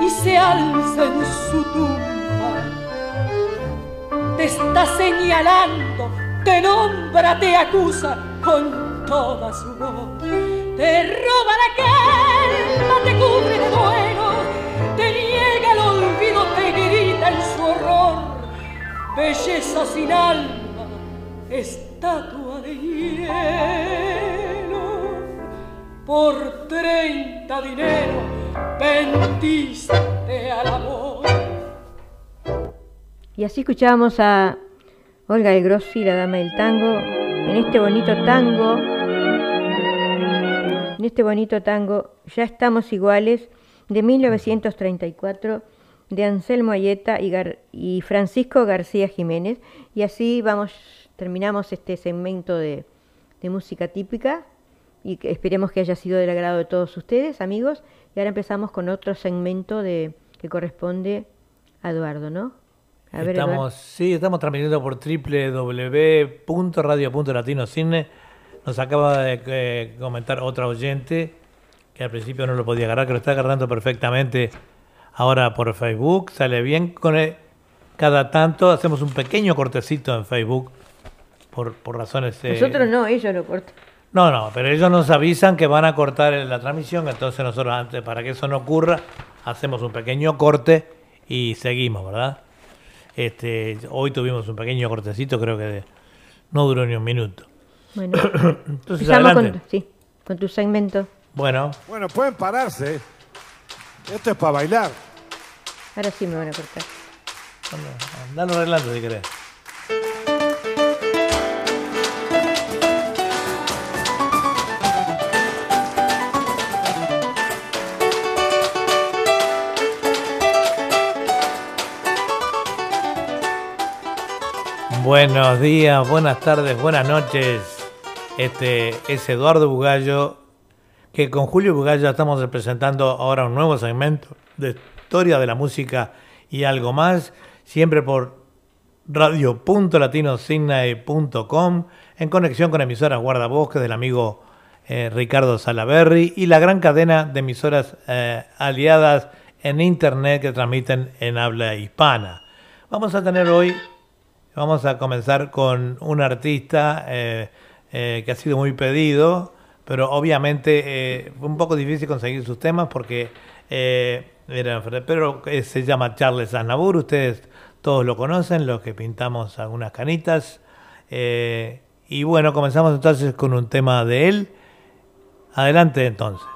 Y se alza en su tumba. Te está señalando, te nombra, te acusa con toda su voz. Te roba la calma, te cubre de duelo, te niega el olvido, te grita en su horror. Belleza sin alma, estatua de hielo. Por treinta dinero vendiste al amor. Y así escuchábamos a Olga de Grossi, la dama del tango, en este bonito tango, en este bonito tango, Ya estamos iguales, de 1934, de Anselmo Ayeta y, Francisco García Jiménez. Y así vamos, terminamos este segmento de música típica y que esperemos que haya sido del agrado de todos ustedes, amigos. Y ahora empezamos con otro segmento de, que corresponde a Eduardo, ¿no? estamos, sí, estamos transmitiendo por www.radio.latinocine. Nos acaba de eh, comentar otra oyente que al principio no lo podía agarrar, que lo está agarrando perfectamente ahora por Facebook. Sale bien con el, cada tanto hacemos un pequeño cortecito en Facebook por, por razones. Eh, nosotros no, ellos lo cortan. No, no, pero ellos nos avisan que van a cortar la transmisión, entonces nosotros antes, para que eso no ocurra, hacemos un pequeño corte y seguimos, ¿verdad? Este, hoy tuvimos un pequeño cortecito, creo que no duró ni un minuto. Bueno, entonces adelante. Con, sí, con tu segmento. Bueno. Bueno, pueden pararse. Esto es para bailar. Ahora sí me van a cortar. Dale adelante si querés. Buenos días, buenas tardes, buenas noches. Este es Eduardo Bugallo, que con Julio Bugallo estamos representando ahora un nuevo segmento de historia de la música y algo más, siempre por radio.latinosignae.com en conexión con emisoras Guardabosques del amigo eh, Ricardo Salaberry y la gran cadena de emisoras eh, aliadas en internet que transmiten en habla hispana. Vamos a tener hoy Vamos a comenzar con un artista eh, eh, que ha sido muy pedido, pero obviamente eh, fue un poco difícil conseguir sus temas porque pero se llama Charles Aznavour, ustedes todos lo conocen, los que pintamos algunas canitas. y bueno, comenzamos entonces con un tema de él. Adelante entonces.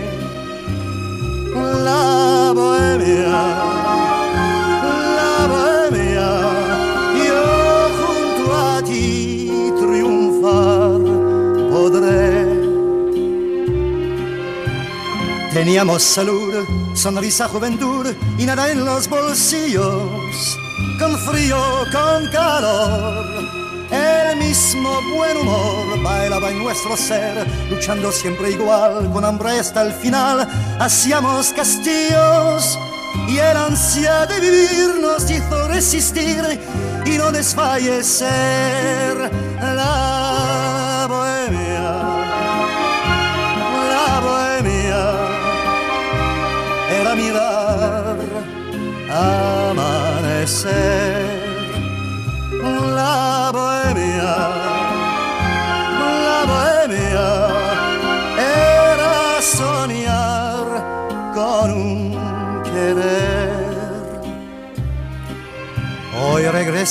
la bohemia, la bohemia, yo junto a ti triunfar podré. Teníamos salud, sonrisa, juventud y nada en los bolsillos, con frío, con calor, el mismo buen humor bailaba en nuestro ser, luchando siempre igual, con hambre hasta el final. Hacíamos castillos y el ansia de vivir nos hizo resistir y no desfallecer. La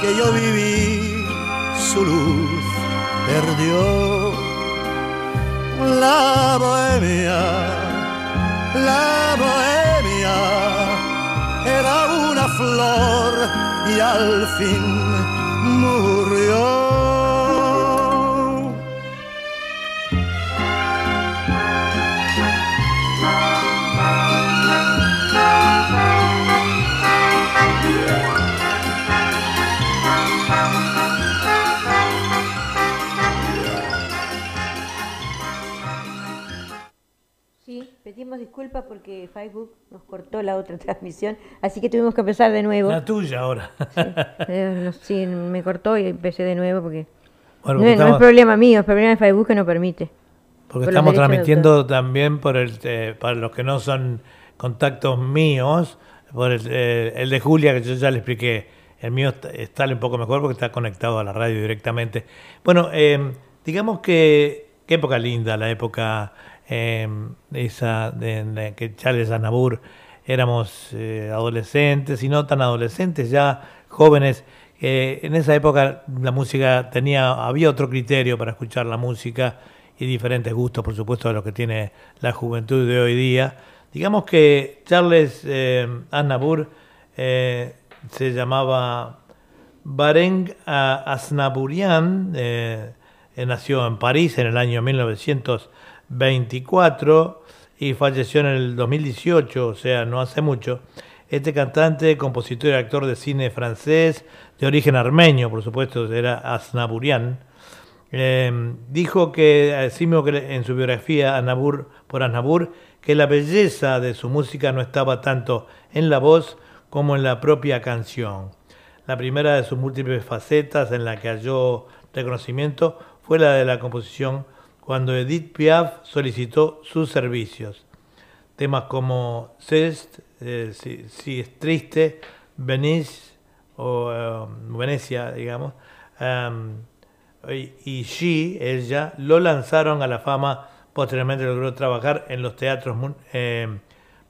que yo viví, su luz perdió. La bohemia, la bohemia era una flor y al fin murió. Pedimos disculpas porque Facebook nos cortó la otra transmisión, así que tuvimos que empezar de nuevo. La tuya ahora. Eh, no, sí, me cortó y empecé de nuevo porque Bueno, no, porque es- no estamos, es problema mío, es problema de Facebook que no permite. porque por estamos transmitiendo también por el, eh, para los que no son contactos míos, por el, eh, el de Julia, que yo ya le expliqué. El mío está, está un poco mejor porque está conectado a la radio directamente. Bueno, eh, digamos que qué época linda, la época eh, esa de, que Charles Aznavour éramos eh, adolescentes y no tan adolescentes, ya jóvenes. Eh, en esa época la música tenía, había otro criterio para escuchar la música y diferentes gustos, por supuesto, de lo que tiene la juventud de hoy día. Digamos que Charles eh, Aznavour se llamaba Bareng Aznavourian, eh, eh, nació en París en el año 1924 y falleció en el 2018, o sea, no hace mucho. Este cantante, compositor y actor de cine francés, de origen armenio, por supuesto, era Aznavourian, eh, dijo que, en su biografía Aznavour, por Aznavour, que la belleza de su música no estaba tanto en la voz como en la propia canción. La primera de sus múltiples facetas en la que halló reconocimiento fue la de la composición cuando Edith Piaf solicitó sus servicios. Temas como Cest, eh, si, es triste, Venice o eh, Venecia, digamos, em, y, She, ella, lo lanzaron a la fama. Posteriormente logró trabajar en los teatros eh,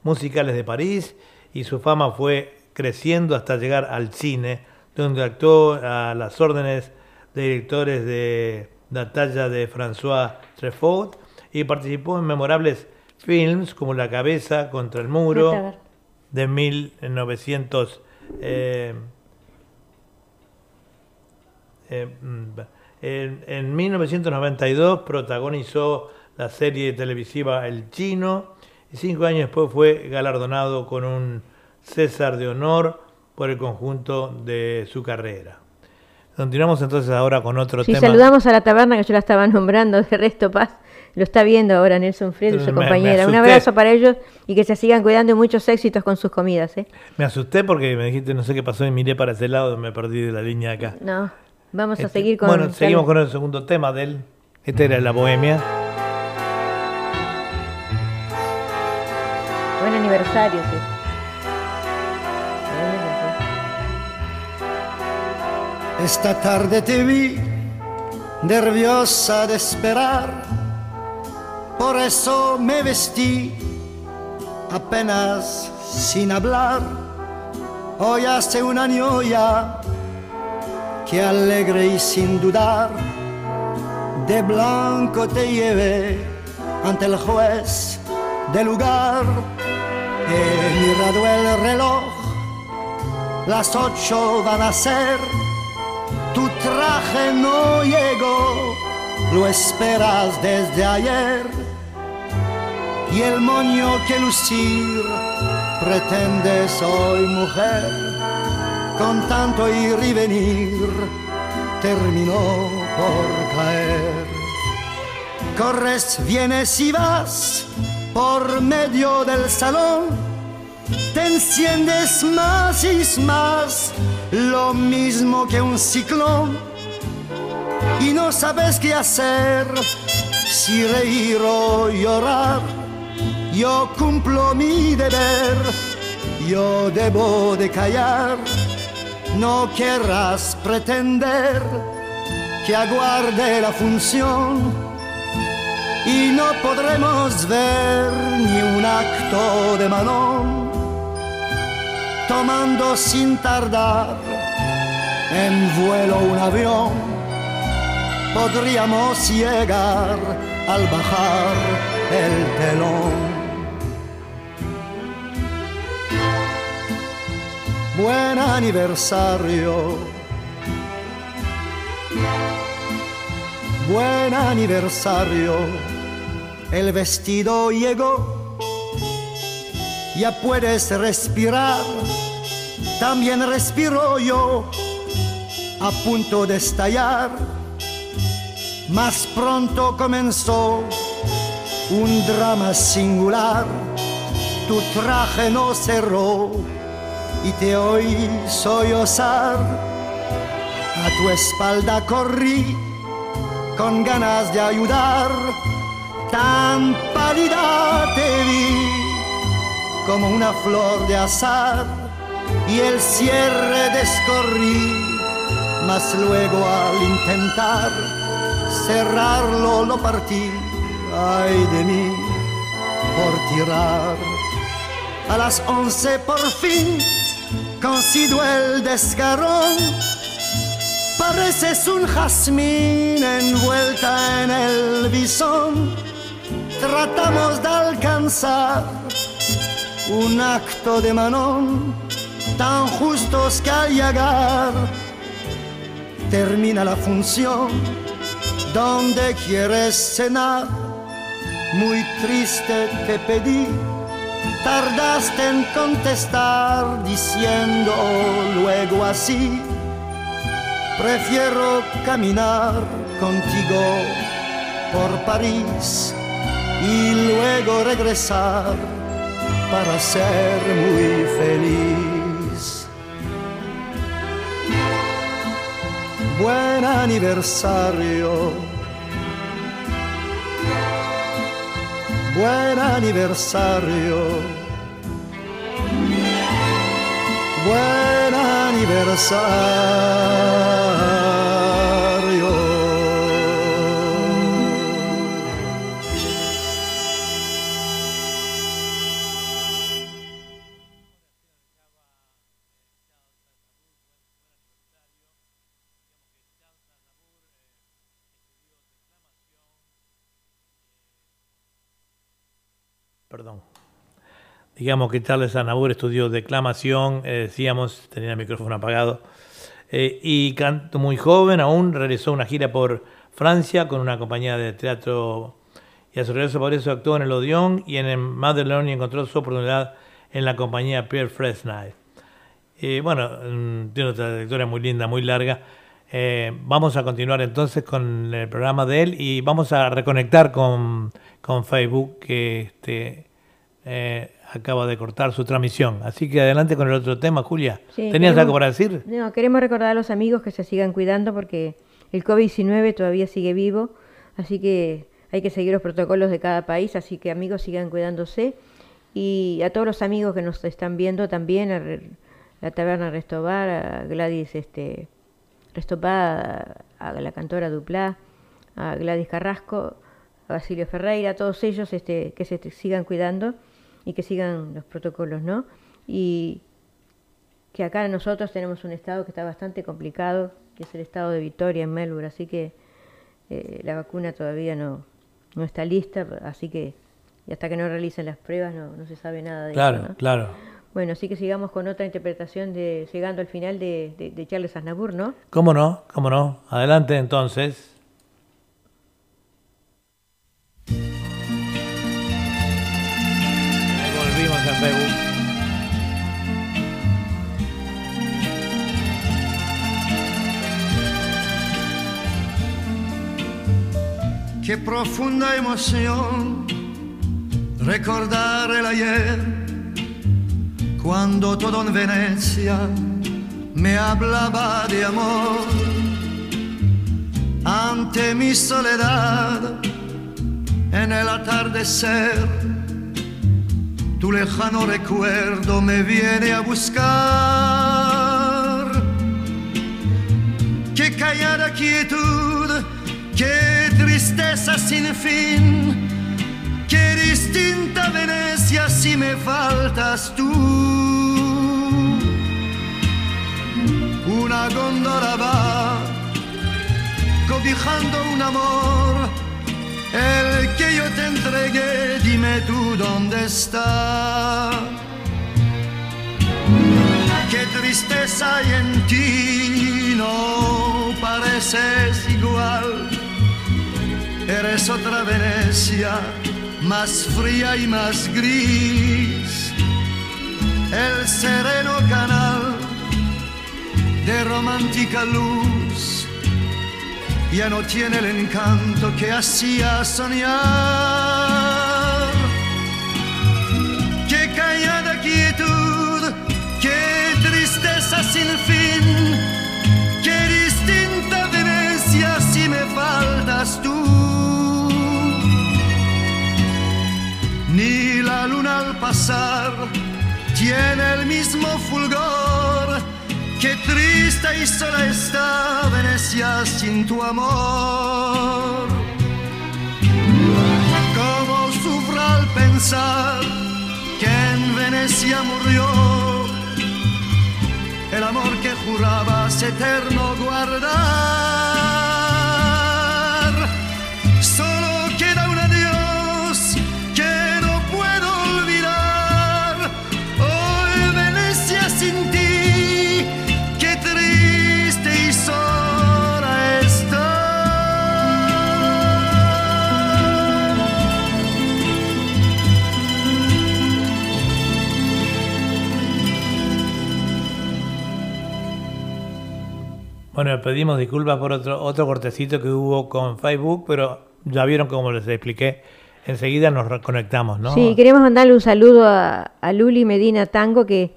musicales de París y su fama fue creciendo hasta llegar al cine, donde actuó a las órdenes de directores de la talla de François Truffaut y participó en memorables films como La cabeza contra el muro de 1900 eh, eh, mm, en, en 1992 protagonizó la serie televisiva El Chino y cinco años después fue galardonado con un César de Honor por el conjunto de su carrera. Continuamos entonces ahora con otro Sí, tema. saludamos a la taberna que yo la estaba nombrando, de Resto Paz. Lo está viendo ahora Nelson Fred y su Me- me compañera. Un abrazo para ellos y que se sigan cuidando y muchos éxitos con sus comidas. ¿eh? Me asusté porque me dijiste no sé qué pasó y miré para ese lado y me perdí de la línea de acá. No, vamos a Este, seguir con. Bueno, seguimos con el segundo tema de él. Este era La Bohemia. Buen aniversario, sí. Esta tarde te vi nerviosa de esperar, por eso me vestí apenas sin hablar. Hoy hace un año que alegre y sin dudar de blanco te llevé ante el juez del lugar. He mirado el reloj, las ocho van a ser, tu traje no llegó, lo esperas desde ayer. Y el moño que lucir pretendes hoy mujer, con tanto ir y venir terminó por caer. Corres, vienes y vas por medio del salón, te enciendes más y más, lo mismo que un ciclón, y no sabes qué hacer, si reír o llorar. Yo cumplo mi deber, yo debo de callar, no querrás pretender que aguarde la función. Y no podremos ver ni un acto de Manon tomando sin tardar en vuelo un avión. Podríamos llegar al bajar el telón. Buen aniversario. Buen aniversario. El vestido llegó, ya puedes respirar, también respiro yo, a punto de estallar. Más pronto comenzó un drama singular, tu traje no cerró y te oí sollozar, a tu espalda corrí con ganas de ayudar, tan pálida te vi como una flor de azar y el cierre descorrí, mas luego al intentar cerrarlo lo partí, ay de mí, por tirar. A las once por fin consigo el desgarrón pareces un jazmín envuelta en el bisón. Tratamos de alcanzar un acto de manón tan justos que al llegar termina la función. donde quieres cenar? Muy triste te pedí, tardaste en contestar diciendo luego así Prefiero caminar contigo por París y luego regresar para ser muy feliz. Buen aniversario. Buen aniversario. Buen aniversario. Digamos que Charles Anabur estudió declamación, eh, decíamos, tenía el micrófono apagado, eh, y cantó muy joven, aún realizó una gira por Francia con una compañía de teatro y a su regreso por eso actuó en el Odeón y en el Motherland y encontró su oportunidad en la compañía Pierre Fresnay. Y bueno, mm, tiene una trayectoria muy linda, muy larga. Eh, vamos a continuar entonces con el programa de él y vamos a reconectar con, con Facebook que este, eh, acaba de cortar su transmisión. Así que adelante con el otro tema, Julia. Sí, ¿Tenías queremos- algo para decir? No, queremos recordar a los amigos que se sigan cuidando porque el COVID-19 todavía sigue vivo, así que hay que seguir los protocolos de cada país, así que amigos sigan cuidándose. Y a todos los amigos que nos están viendo también, a la Taberna Restobar, a Gladys este, Restopá, a la cantora Duplá, a Gladys Carrasco, a Basilio Ferreira, a todos ellos este, que se sigan cuidando y que sigan los protocolos, ¿no? Y que acá nosotros tenemos un estado que está bastante complicado, que es el estado de Victoria en Melbourne, así que eh, la vacuna todavía no, no está lista, así que y hasta que no realicen las pruebas no, no se sabe nada de Claro, eso. ¿no? claro. Bueno, así que sigamos con otra interpretación de llegando al final de, de, de Charles Aznavour, ¿no? ¿Cómo no? ¿Cómo no? Adelante entonces. Facebook. Qué profunda emoción recordar el ayer, cuando todo en Venecia me hablaba de amor. Ante mi soledad, en el atardecer, tu lejano recuerdo me viene a buscar. Qué callada quietud, qué tristeza sin fin, qué distinta Venecia si me faltas tú. Una góndola va cobijando un amor, el que yo te entregué, dime tú dónde está. Qué tristeza hay en ti, no pareces igual. Eres otra Venecia, más fría y más gris. El sereno canal de romántica luz ya no tiene el encanto que hacía soñar. Qué callada quietud, qué tristeza sin fin, qué distinta Venecia si me faltas tú. Ni la luna al pasar tiene el mismo fulgor. Qué triste y sola está Venecia sin tu amor. Cómo sufro al pensar que en Venecia murió el amor que jurabas eterno guardar. Bueno, pedimos disculpas por otro, otro cortecito que hubo con Facebook, pero ya vieron como les expliqué, enseguida nos reconectamos, ¿no? Sí, queremos mandarle un saludo a, a Luli Medina Tango que,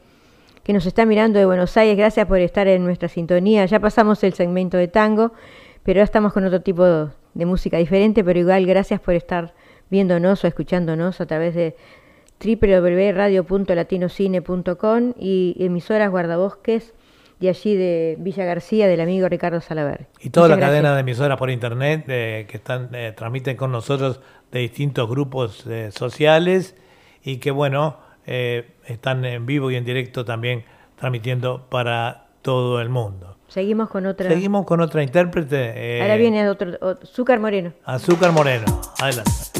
que nos está mirando de Buenos Aires. Gracias por estar en nuestra sintonía. Ya pasamos el segmento de tango, pero ahora estamos con otro tipo de música diferente, pero igual gracias por estar viéndonos o escuchándonos a través de www.radio.latinocine.com y emisoras guardabosques de allí de Villa García del amigo Ricardo Salaver. Y toda Muchas la cadena de emisoras por internet eh, que están eh, transmiten con nosotros de distintos grupos eh, sociales y que bueno eh, están en vivo y en directo también transmitiendo para todo el mundo. Seguimos con otra. Seguimos con otra intérprete. eh, Ahora viene otro, otro- Zúcar Moreno. Azúcar Moreno. Adelante.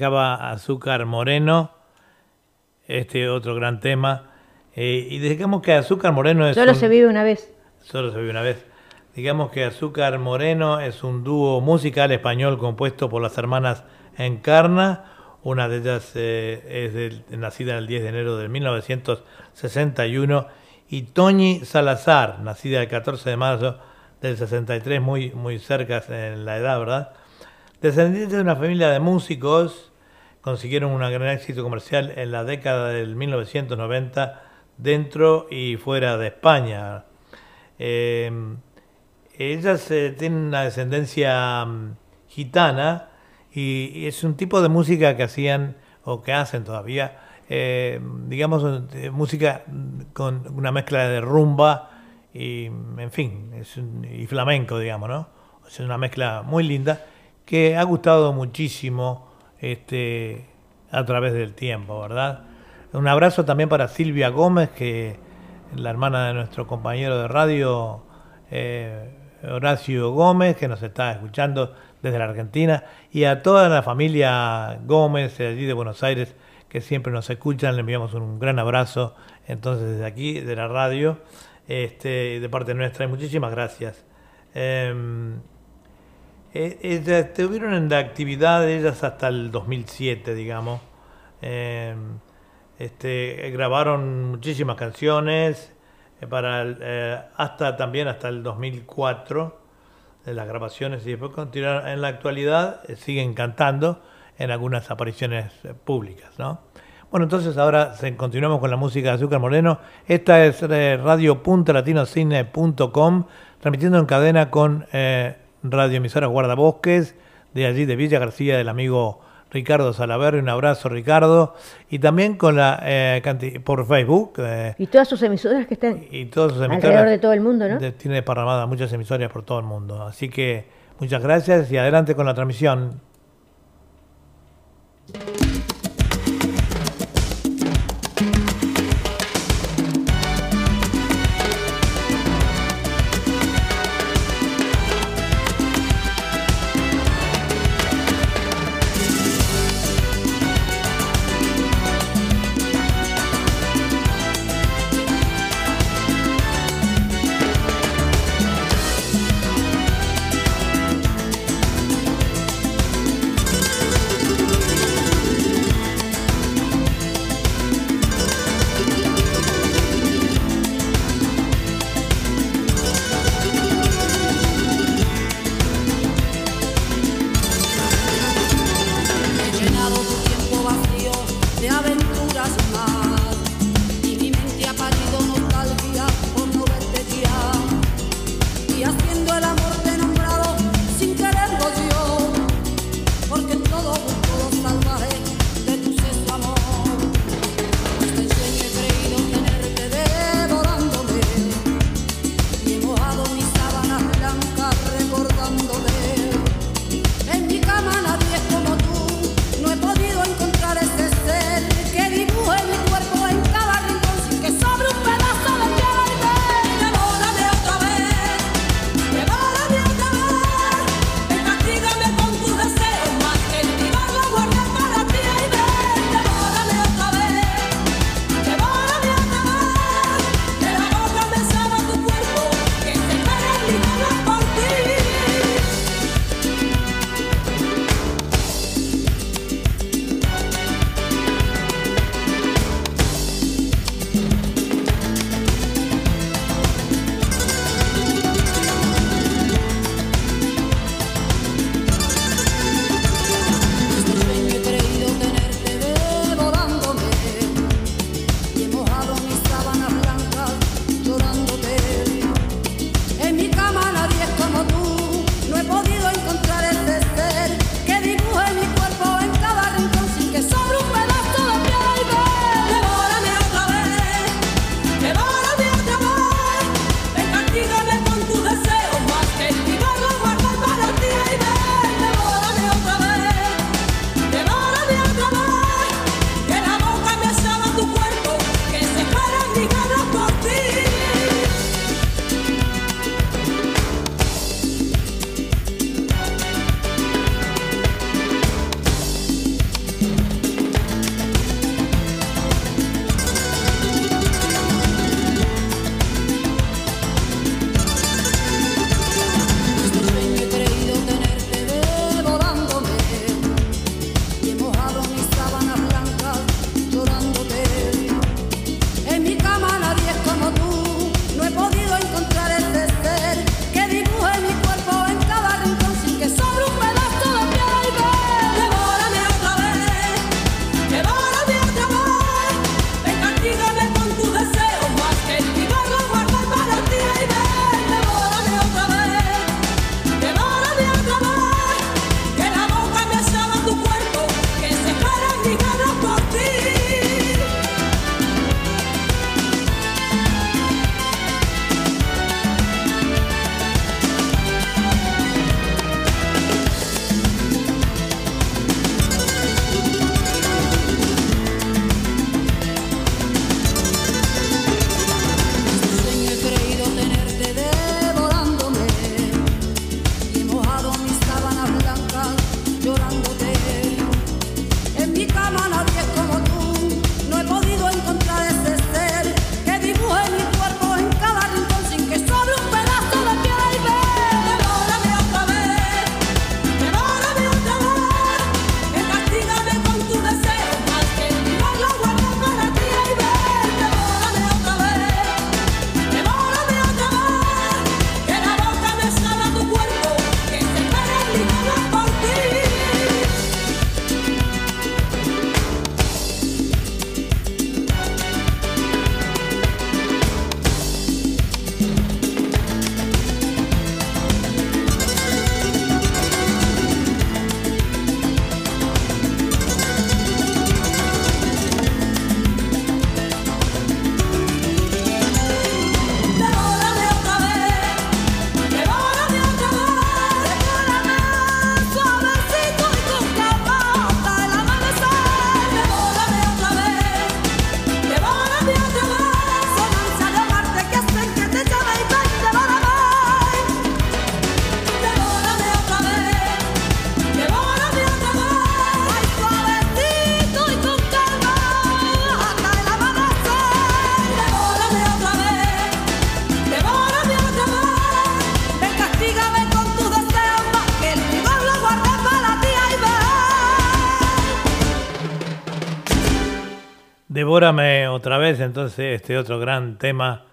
Dejaba Azúcar Moreno, este otro gran tema. Eh, y digamos que Azúcar Moreno es. Solo un- se vive una vez. Solo se vive una vez. Digamos que Azúcar Moreno es un dúo musical español compuesto por las hermanas Encarna. Una de ellas eh, es del- nacida el 10 de enero de 1961. Y Toñi Salazar, nacida el 14 de marzo del 63, muy, muy cerca en la edad, ¿verdad? Descendientes de una familia de músicos, consiguieron un gran éxito comercial en la década del 1990 dentro y fuera de España. Eh, ellas eh, tienen una descendencia mm, gitana y, es un tipo de música que hacían o que hacen todavía, eh, digamos, eh, música mm, con una mezcla de rumba y, en fin, y flamenco, digamos, ¿no? Es una mezcla muy linda que ha gustado muchísimo este, a través del tiempo, ¿verdad? Un abrazo también para Silvia Gómez, que la hermana de nuestro compañero de radio, eh, Horacio Gómez, que nos está escuchando desde la Argentina, y a toda la familia Gómez de allí de Buenos Aires, que siempre nos escuchan, le enviamos un gran abrazo, entonces desde aquí, de la radio, este, de parte nuestra, y muchísimas gracias. Em, eh, ellas estuvieron en la actividad de ellas hasta el 2007, digamos. Eh, este, grabaron muchísimas canciones eh, para eh, hasta también hasta el 2004 de las grabaciones y después continuaron en la actualidad eh, siguen cantando en algunas apariciones eh, públicas, ¿no? Bueno, entonces ahora continuamos con la música de Azúcar Moreno. Esta es eh, radio.latinocine.com, transmitiendo en cadena con eh, Radio Emisora Guardabosques, de allí de Villa García, del amigo Ricardo Salaverri. Un abrazo, Ricardo. Y también con la eh, por Facebook. eh, Y todas sus emisoras que están y todos sus alrededor de todo el mundo, ¿no? de- tiene parramadas muchas emisoras por todo el mundo. Así que muchas gracias y adelante con la transmisión. Devórame otra vez, entonces, este otro gran tema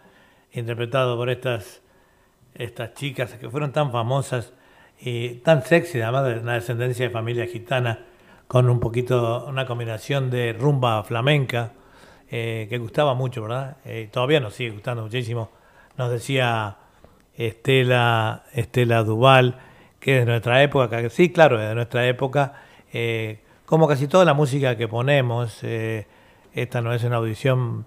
interpretado por estas, estas chicas que fueron tan famosas y tan sexy, además de una descendencia de familia gitana, con un poquito, una combinación de rumba flamenca, eh, que gustaba mucho, ¿verdad? Eh, todavía nos sigue gustando muchísimo. Nos decía Estela, Estela Duval, que es de nuestra época, que sí, claro, es de nuestra época. Eh, como casi toda la música que ponemos, eh, esta no es una audición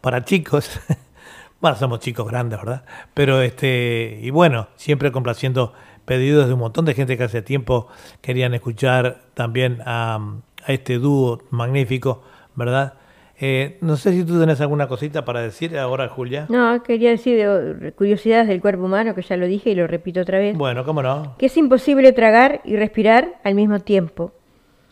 para chicos. bueno, somos chicos grandes, ¿verdad? Pero este, y bueno, siempre complaciendo pedidos de un montón de gente que hace tiempo querían escuchar también a, a este dúo magnífico, ¿verdad? Eh, no sé si tú tenés alguna cosita para decir ahora, Julia. No, quería decir de, curiosidades del cuerpo humano, que ya lo dije y lo repito otra vez. Bueno, cómo no. Que es imposible tragar y respirar al mismo tiempo.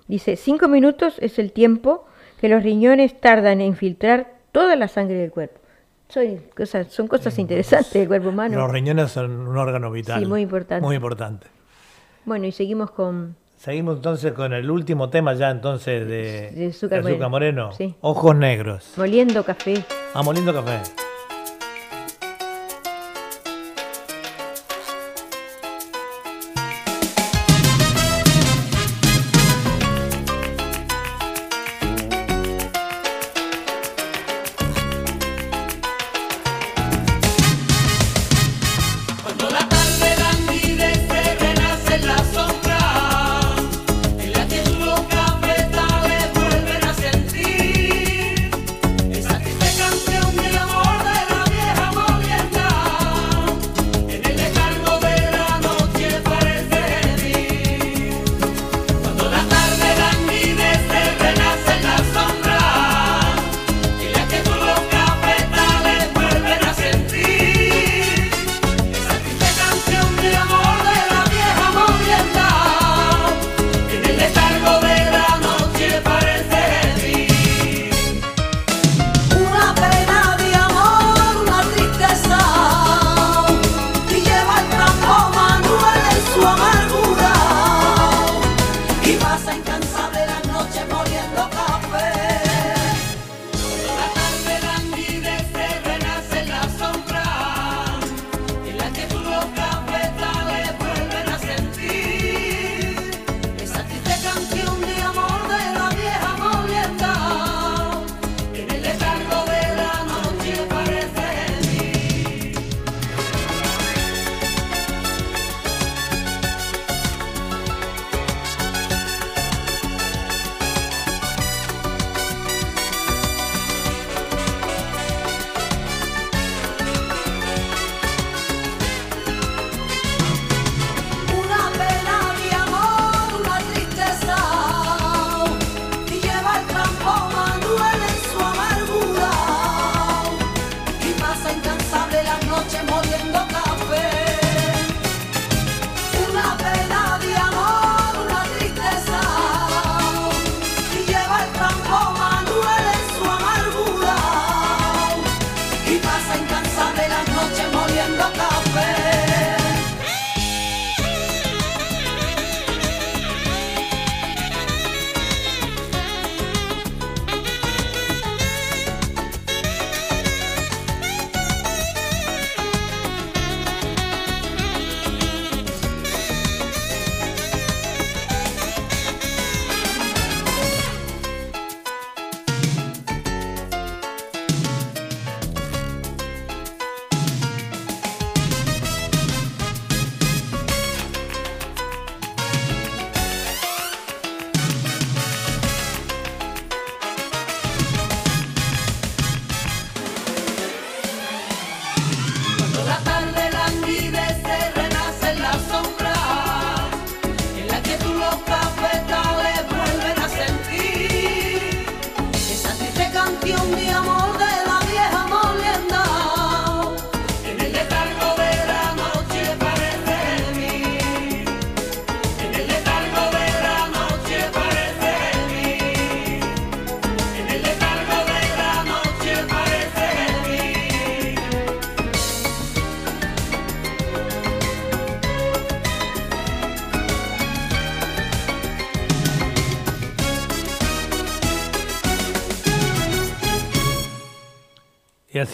Dice, cinco minutos es el tiempo que los riñones tardan en filtrar toda la sangre del cuerpo. Soy cosas, son cosas interesantes del cuerpo humano. Los riñones son un órgano vital. Sí, muy importante. Muy importante. Bueno, y seguimos con Seguimos entonces con el último tema ya entonces de, De Azúcar de Azúcar Moreno. Moreno. Sí. Ojos negros. Moliendo Café. Ah, moliendo café.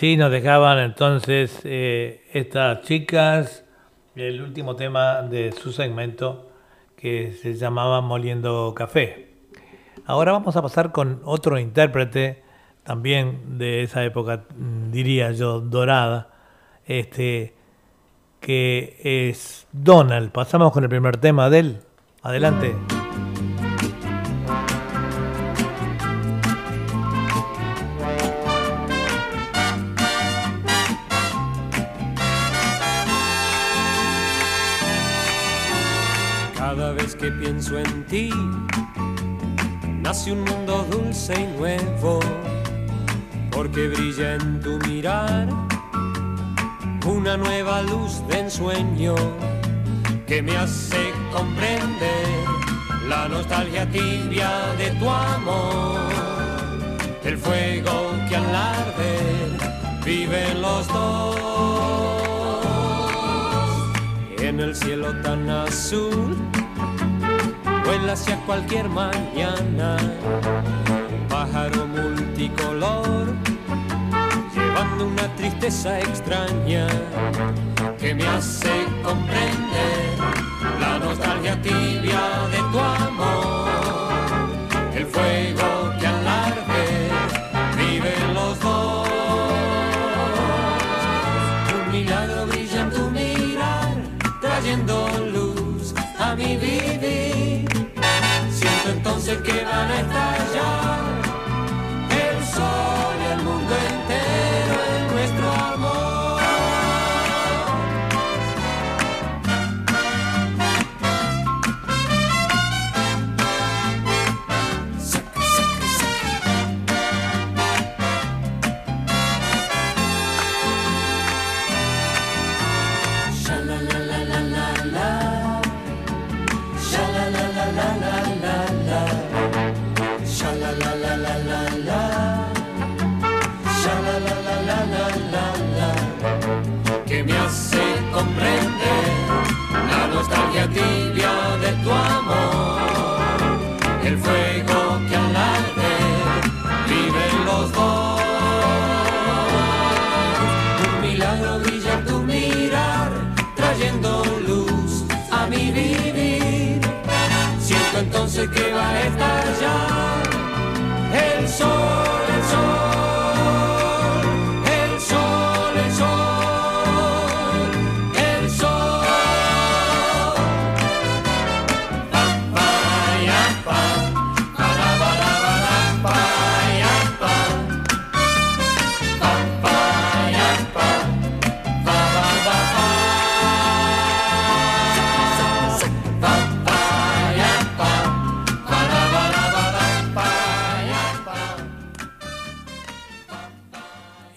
Así nos dejaban entonces eh, estas chicas el último tema de su segmento que se llamaba Moliendo Café. Ahora vamos a pasar con otro intérprete también de esa época, mm, diría yo, dorada, este, que es Donald. Pasamos con el primer tema de él. Adelante. Vez que pienso en ti, nace un mundo dulce y nuevo, porque brilla en tu mirar. Una nueva luz de ensueño que me hace comprender la nostalgia tibia de tu amor, el fuego que al arder viven los dos. En el cielo tan azul vuela hacia cualquier mañana. Un pájaro multicolor llevando una tristeza extraña que me hace comprender la nostalgia tibia de tu amor. El fuego siento entonces que van a estallar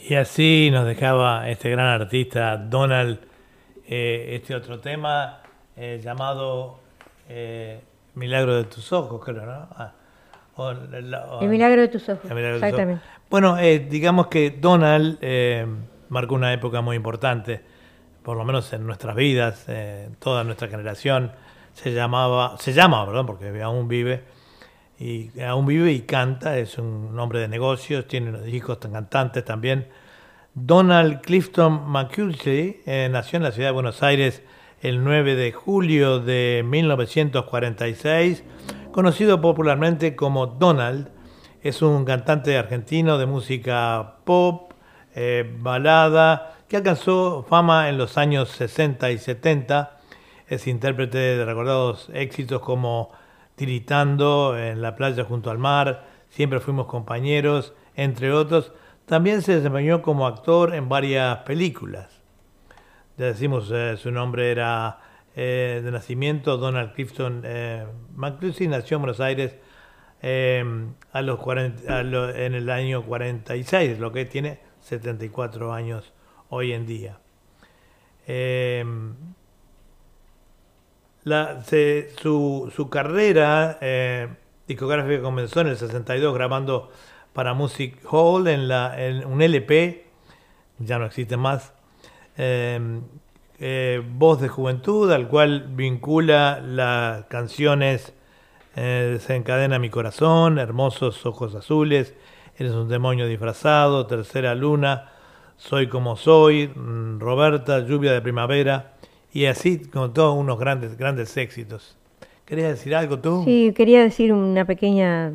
Y así nos dejaba este gran artista Donald eh, este otro tema eh, llamado eh, Milagro de tus ojos, creo, ¿no? Ah, o la- o- El milagro de tus ojos. Tus Exactamente. ojos. Bueno, eh, digamos que Donald eh, marcó una época muy importante, por lo menos en nuestras vidas, eh, toda nuestra generación. Se llamaba, se llama, perdón, porque aún vive, y aún vive y canta, es un hombre de negocios, tiene unos hijos tan cantantes también. Donald Clifton McCulley eh, nació en la ciudad de Buenos Aires el 9 de julio de 1946, conocido popularmente como Donald. Es un cantante argentino de música pop, eh, balada, que alcanzó fama en los años 60 y 70. Es intérprete de recordados éxitos como Tiritando en la playa junto al mar, Siempre fuimos compañeros, entre otros. También se desempeñó como actor en varias películas. Ya decimos, eh, su nombre era eh, de nacimiento Donald Clifton eh, nació en Buenos Aires eh, a los 40 a lo- en el año 46, lo que tiene 74 años hoy en día. La- se- su, carrera eh, discográfica comenzó en el 62 grabando para Music Hall en, la, en un LP, ya no existe más, eh, eh, Voz de Juventud, al cual vincula las canciones eh, Desencadena mi corazón, Hermosos ojos azules, Eres un demonio disfrazado, Tercera luna, Soy como soy, mm, Roberta, Lluvia de Primavera, y así con todos unos grandes, grandes éxitos. ¿Querías decir algo tú? Sí, quería decir una pequeña...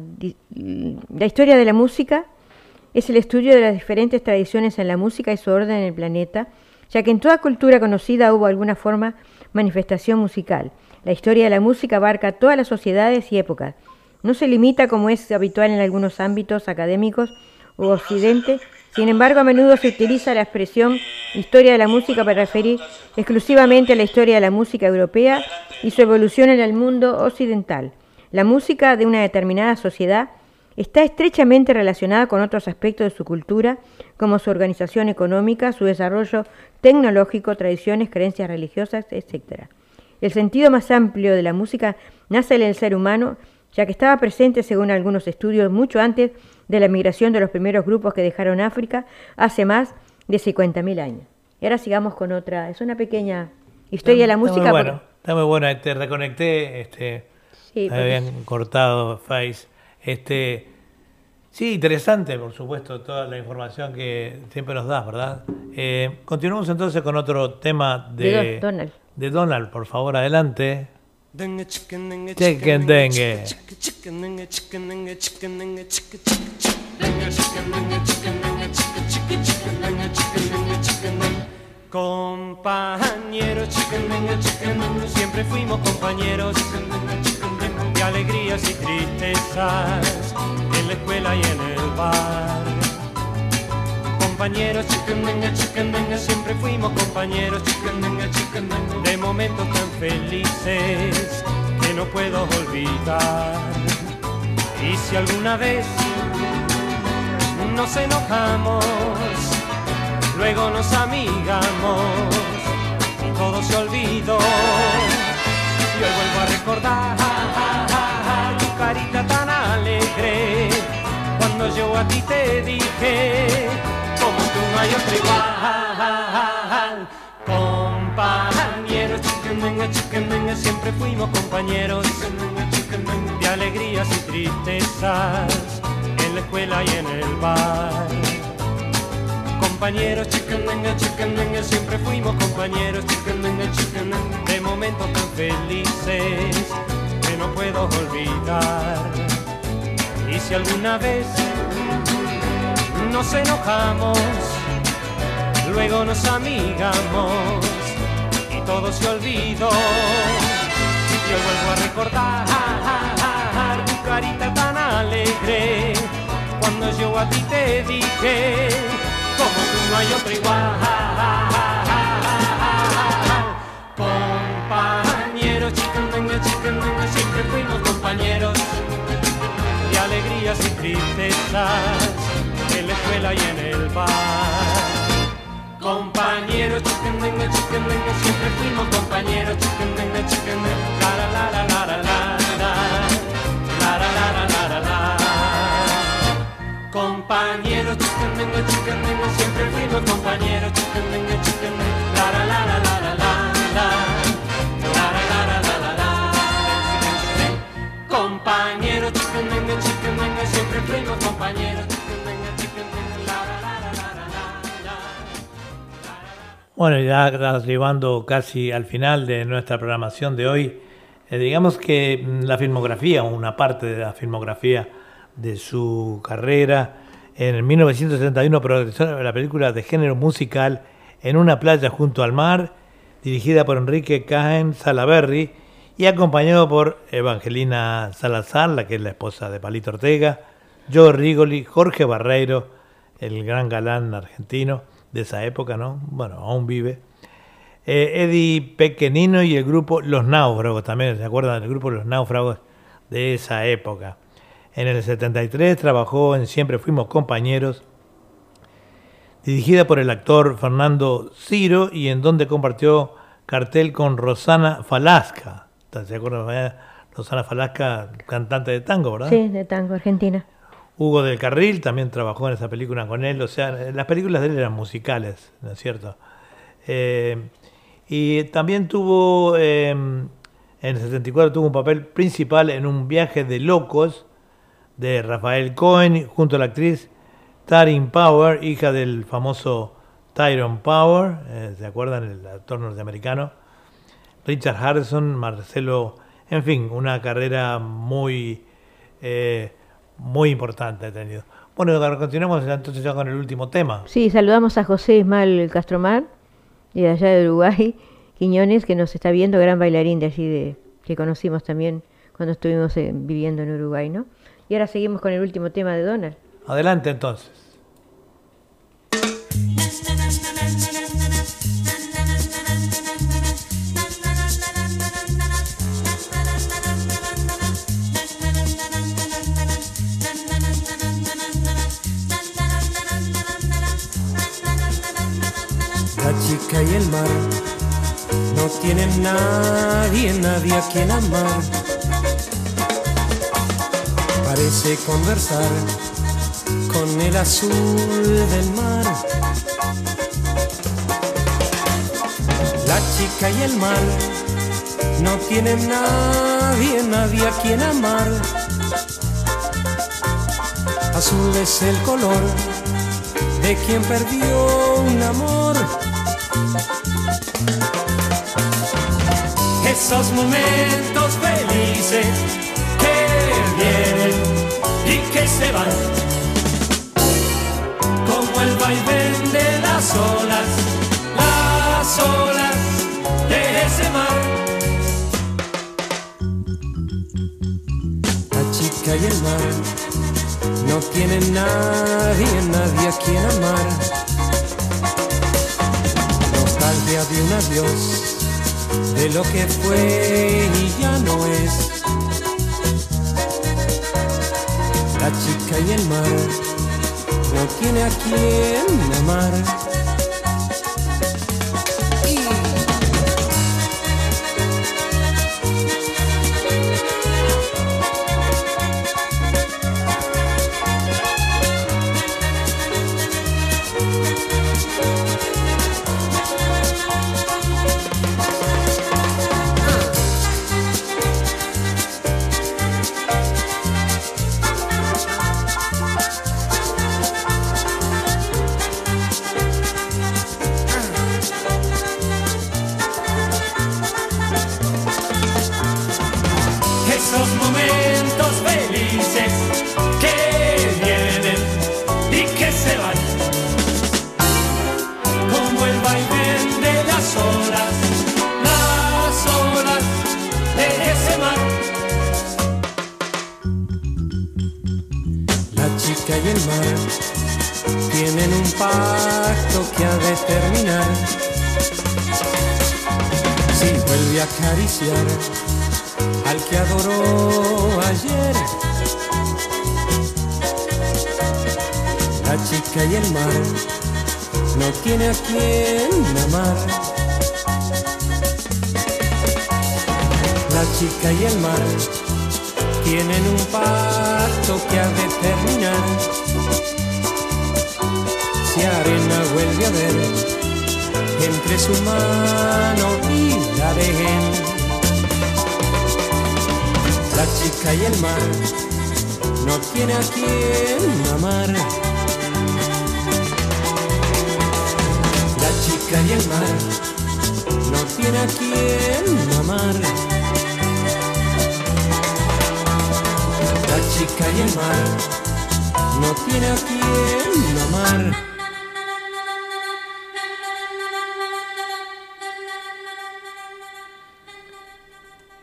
La historia de la música es el estudio de las diferentes tradiciones en la música y su orden en el planeta, ya que en toda cultura conocida hubo alguna forma manifestación musical. La historia de la música abarca todas las sociedades y épocas. No se limita, como es habitual en algunos ámbitos académicos u occidente, sin embargo a menudo se utiliza la expresión historia de la música para referir exclusivamente a la historia de la música europea y su evolución en el mundo occidental. La música de una determinada sociedad está estrechamente relacionada con otros aspectos de su cultura, como su organización económica, su desarrollo tecnológico, tradiciones, creencias religiosas, etc. El sentido más amplio de la música nace en el ser humano, ya que estaba presente, según algunos estudios, mucho antes de la migración de los primeros grupos que dejaron África hace más de 50.000 años. Y ahora sigamos con otra, es una pequeña historia de la Está música. Muy está muy bueno. Te reconecté, este, Sí, me porque- habían cortado Face. Este, sí, interesante, por supuesto, toda la información que siempre nos das, ¿verdad? Eh, continuamos entonces con otro tema de, De Don- Donald. de Donald, por favor, adelante. Dengue, chicken, dengue, Chicken dengue. chicken, dengue, chicken, dengue, chicken, dengue, chicken, chicken. Compañeros, chicken, dengue, chicken, siempre fuimos compañeros de alegrías y tristezas, en la escuela y en el bar compañeros, chicken dengue, siempre fuimos compañeros, chicken dengue, de momentos tan felices que no puedo olvidar. Y si alguna vez nos enojamos, luego nos amigamos y todo se olvidó. Y hoy vuelvo a recordar tu carita tan alegre cuando yo a ti te dije no hay otro igual. Compañeros, chicken chicken dengue, siempre fuimos compañeros de alegrías y tristezas en la escuela y en el bar. Compañeros, chicken chicken dengue, siempre fuimos compañeros, chicken chicken dengue, de momentos tan felices que no puedo olvidar. Y si alguna vez nos enojamos, luego nos amigamos y todo se olvidó. Y hoy vuelvo a recordar tu carita tan alegre cuando yo a ti te dije como tú no hay otro igual. Compañeros, chicken dengue, siempre fuimos compañeros de alegrías y tristezas en la escuela y en el bar. Compañeros, chicken dengue, chicken dengue, siempre fuimos compañeros, chicken dengue, chicken la la la la la la la la la la la la la Compañeros, chicken dengue, chicken dengue, siempre fuimos compañeros, chicken dengue, chicken la la la la la la la la la la la la la Compañeros, chicken dengue, chicken dengue, siempre fuimos compañeros, Bueno, ya arribando casi al final de nuestra programación de hoy, eh, digamos que mm, la filmografía, una parte de la filmografía de su carrera, en 1971 protagonizó la película de género musical En una playa junto al mar, dirigida por Enrique Cahen Salaberry y acompañado por Evangelina Salazar, la que es la esposa de Palito Ortega, Joe Rigoli, Jorge Barreiro, el gran galán argentino de esa época, ¿no? Bueno, aún vive. Eh, Eddie Pequenino y el grupo Los Náufragos también, ¿se acuerdan del grupo Los Náufragos de esa época? En el 73 trabajó en Siempre Fuimos Compañeros, dirigida por el actor Fernando Ciro y en donde compartió cartel con Rosana Falasca. ¿Se acuerdan? Rosana Falasca, cantante de tango, ¿verdad? Sí, de tango, Argentina. Hugo del Carril también trabajó en esa película con él. O sea, las películas de él eran musicales, ¿no es cierto? Eh, y también tuvo, eh, en el 74 tuvo un papel principal en un viaje de locos de Rafael Cohen junto a la actriz Tarin Power, hija del famoso Tyrone Power, eh, ¿se acuerdan? El actor norteamericano. Richard Harrison, Marcelo, en fin, una carrera muy, eh, muy importante ha tenido. Bueno, continuamos entonces ya con el último tema. Sí, saludamos a José Ismael Castromar, de allá de Uruguay, Quiñones, que nos está viendo, gran bailarín de allí, de, que conocimos también cuando estuvimos eh, viviendo en Uruguay, ¿no? Y ahora seguimos con el último tema de Donald. Adelante entonces. Chica y el mar no tienen nadie, nadie a quien amar. Parece conversar con el azul del mar. La chica y el mar no tienen nadie, nadie a quien amar. Azul es el color de quien perdió un amor. Esos momentos felices que vienen y que se van, como el vaivén de las olas, las olas de ese mar. La chica y el mar no tienen nadie, nadie a quien amar. Nostalgia de un adiós, de lo que fue y ya no es. La chica y el mar no tiene a quien amar.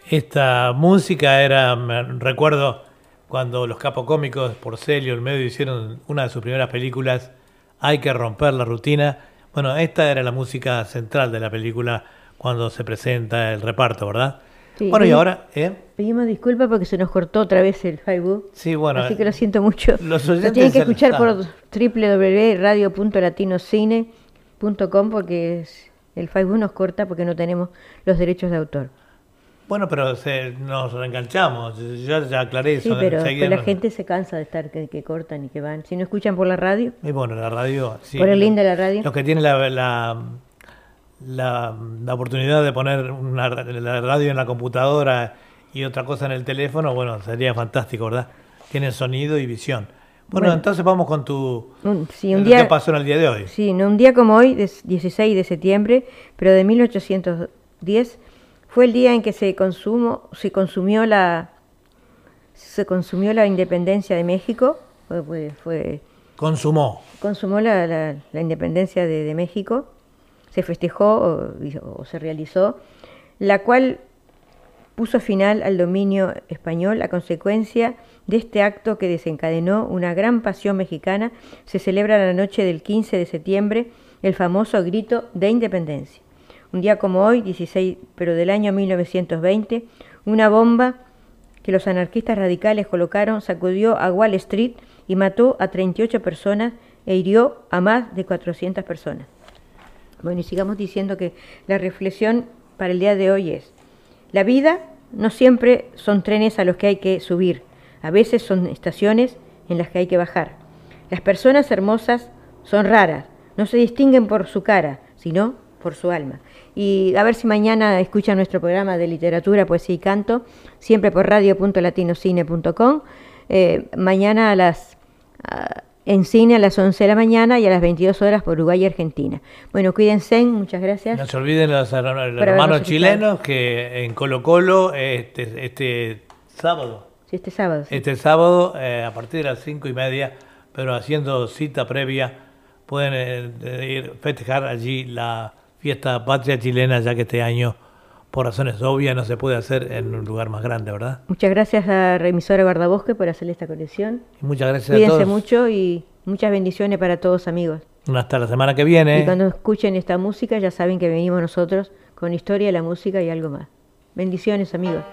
Esta música era, me recuerdo cuando los capocómicos Porcelio, el medio hicieron una de sus primeras películas, Hay que romper la rutina. Bueno, esta era la música central de la película cuando se presenta el reparto, ¿verdad? Sí, bueno, y ahora, ¿eh? Pedimos disculpas porque se nos cortó otra vez el Facebook. Sí, bueno, Así que lo siento mucho. los Lo tienen que escuchar por www.radio.latinocine.com porque el Facebook nos corta porque no tenemos los derechos de autor. Bueno, pero se- nos reenganchamos. Yo ya aclaré Sí, eso. pero enseguida después la nos- gente se cansa de estar que, que cortan y que van. Si no escuchan por la radio, Y bueno, la radio. sí. por el link de la radio. Los que tienen la, la, la- la oportunidad de poner una, la radio en la computadora y otra cosa en el teléfono, bueno, sería fantástico, ¿verdad? Tienen sonido y visión. Bueno, Bueno. entonces vamos con tu... Un, sí, un lo día, que pasó en el día de hoy. Sí, no, un día como hoy, des- 16 de septiembre, pero de 1810, fue el día en que se, consumo, se consumió la se consumió la independencia de México, fue, fue- Consumó. consumó la, la- la independencia de, de México, se festejó o, o se realizó, la cual puso final al dominio español a consecuencia de este acto que desencadenó una gran pasión mexicana, se celebra la noche del 15 de septiembre el famoso grito de independencia. Un día como hoy, 16, pero del año 1920, una bomba que los anarquistas radicales colocaron sacudió a Wall Street y mató a 38 personas e hirió a más de 400 personas. Bueno, y sigamos diciendo que la reflexión para el día de hoy es, la vida no siempre son trenes a los que hay que subir, a veces son estaciones en las que hay que bajar. Las personas hermosas son raras, no se distinguen por su cara, sino por su alma. Y a ver si mañana escuchan nuestro programa de literatura, poesía y canto, siempre por radio.latinocine.com. Eh, mañana a las a- en cine a las 11 de la mañana y a las 22 horas por Uruguay y Argentina. Bueno, cuídense, muchas gracias. No se olviden los hermanos chilenos que en Colo Colo este, este sábado, Sí, este sábado. sí. este sábado eh, a partir de las cinco y media, pero haciendo cita previa, pueden eh, ir festejar allí la fiesta patria chilena, ya que este año, por razones obvias, no se puede hacer en un lugar más grande, ¿verdad? Muchas gracias a Remisora Guardabosque por hacerle esta conexión. Y muchas gracias a Cuídense todos. mucho y muchas bendiciones para todos amigos. Hasta la semana que viene. Y cuando escuchen esta música ya saben que venimos nosotros con historia, la música y algo más. Bendiciones amigos.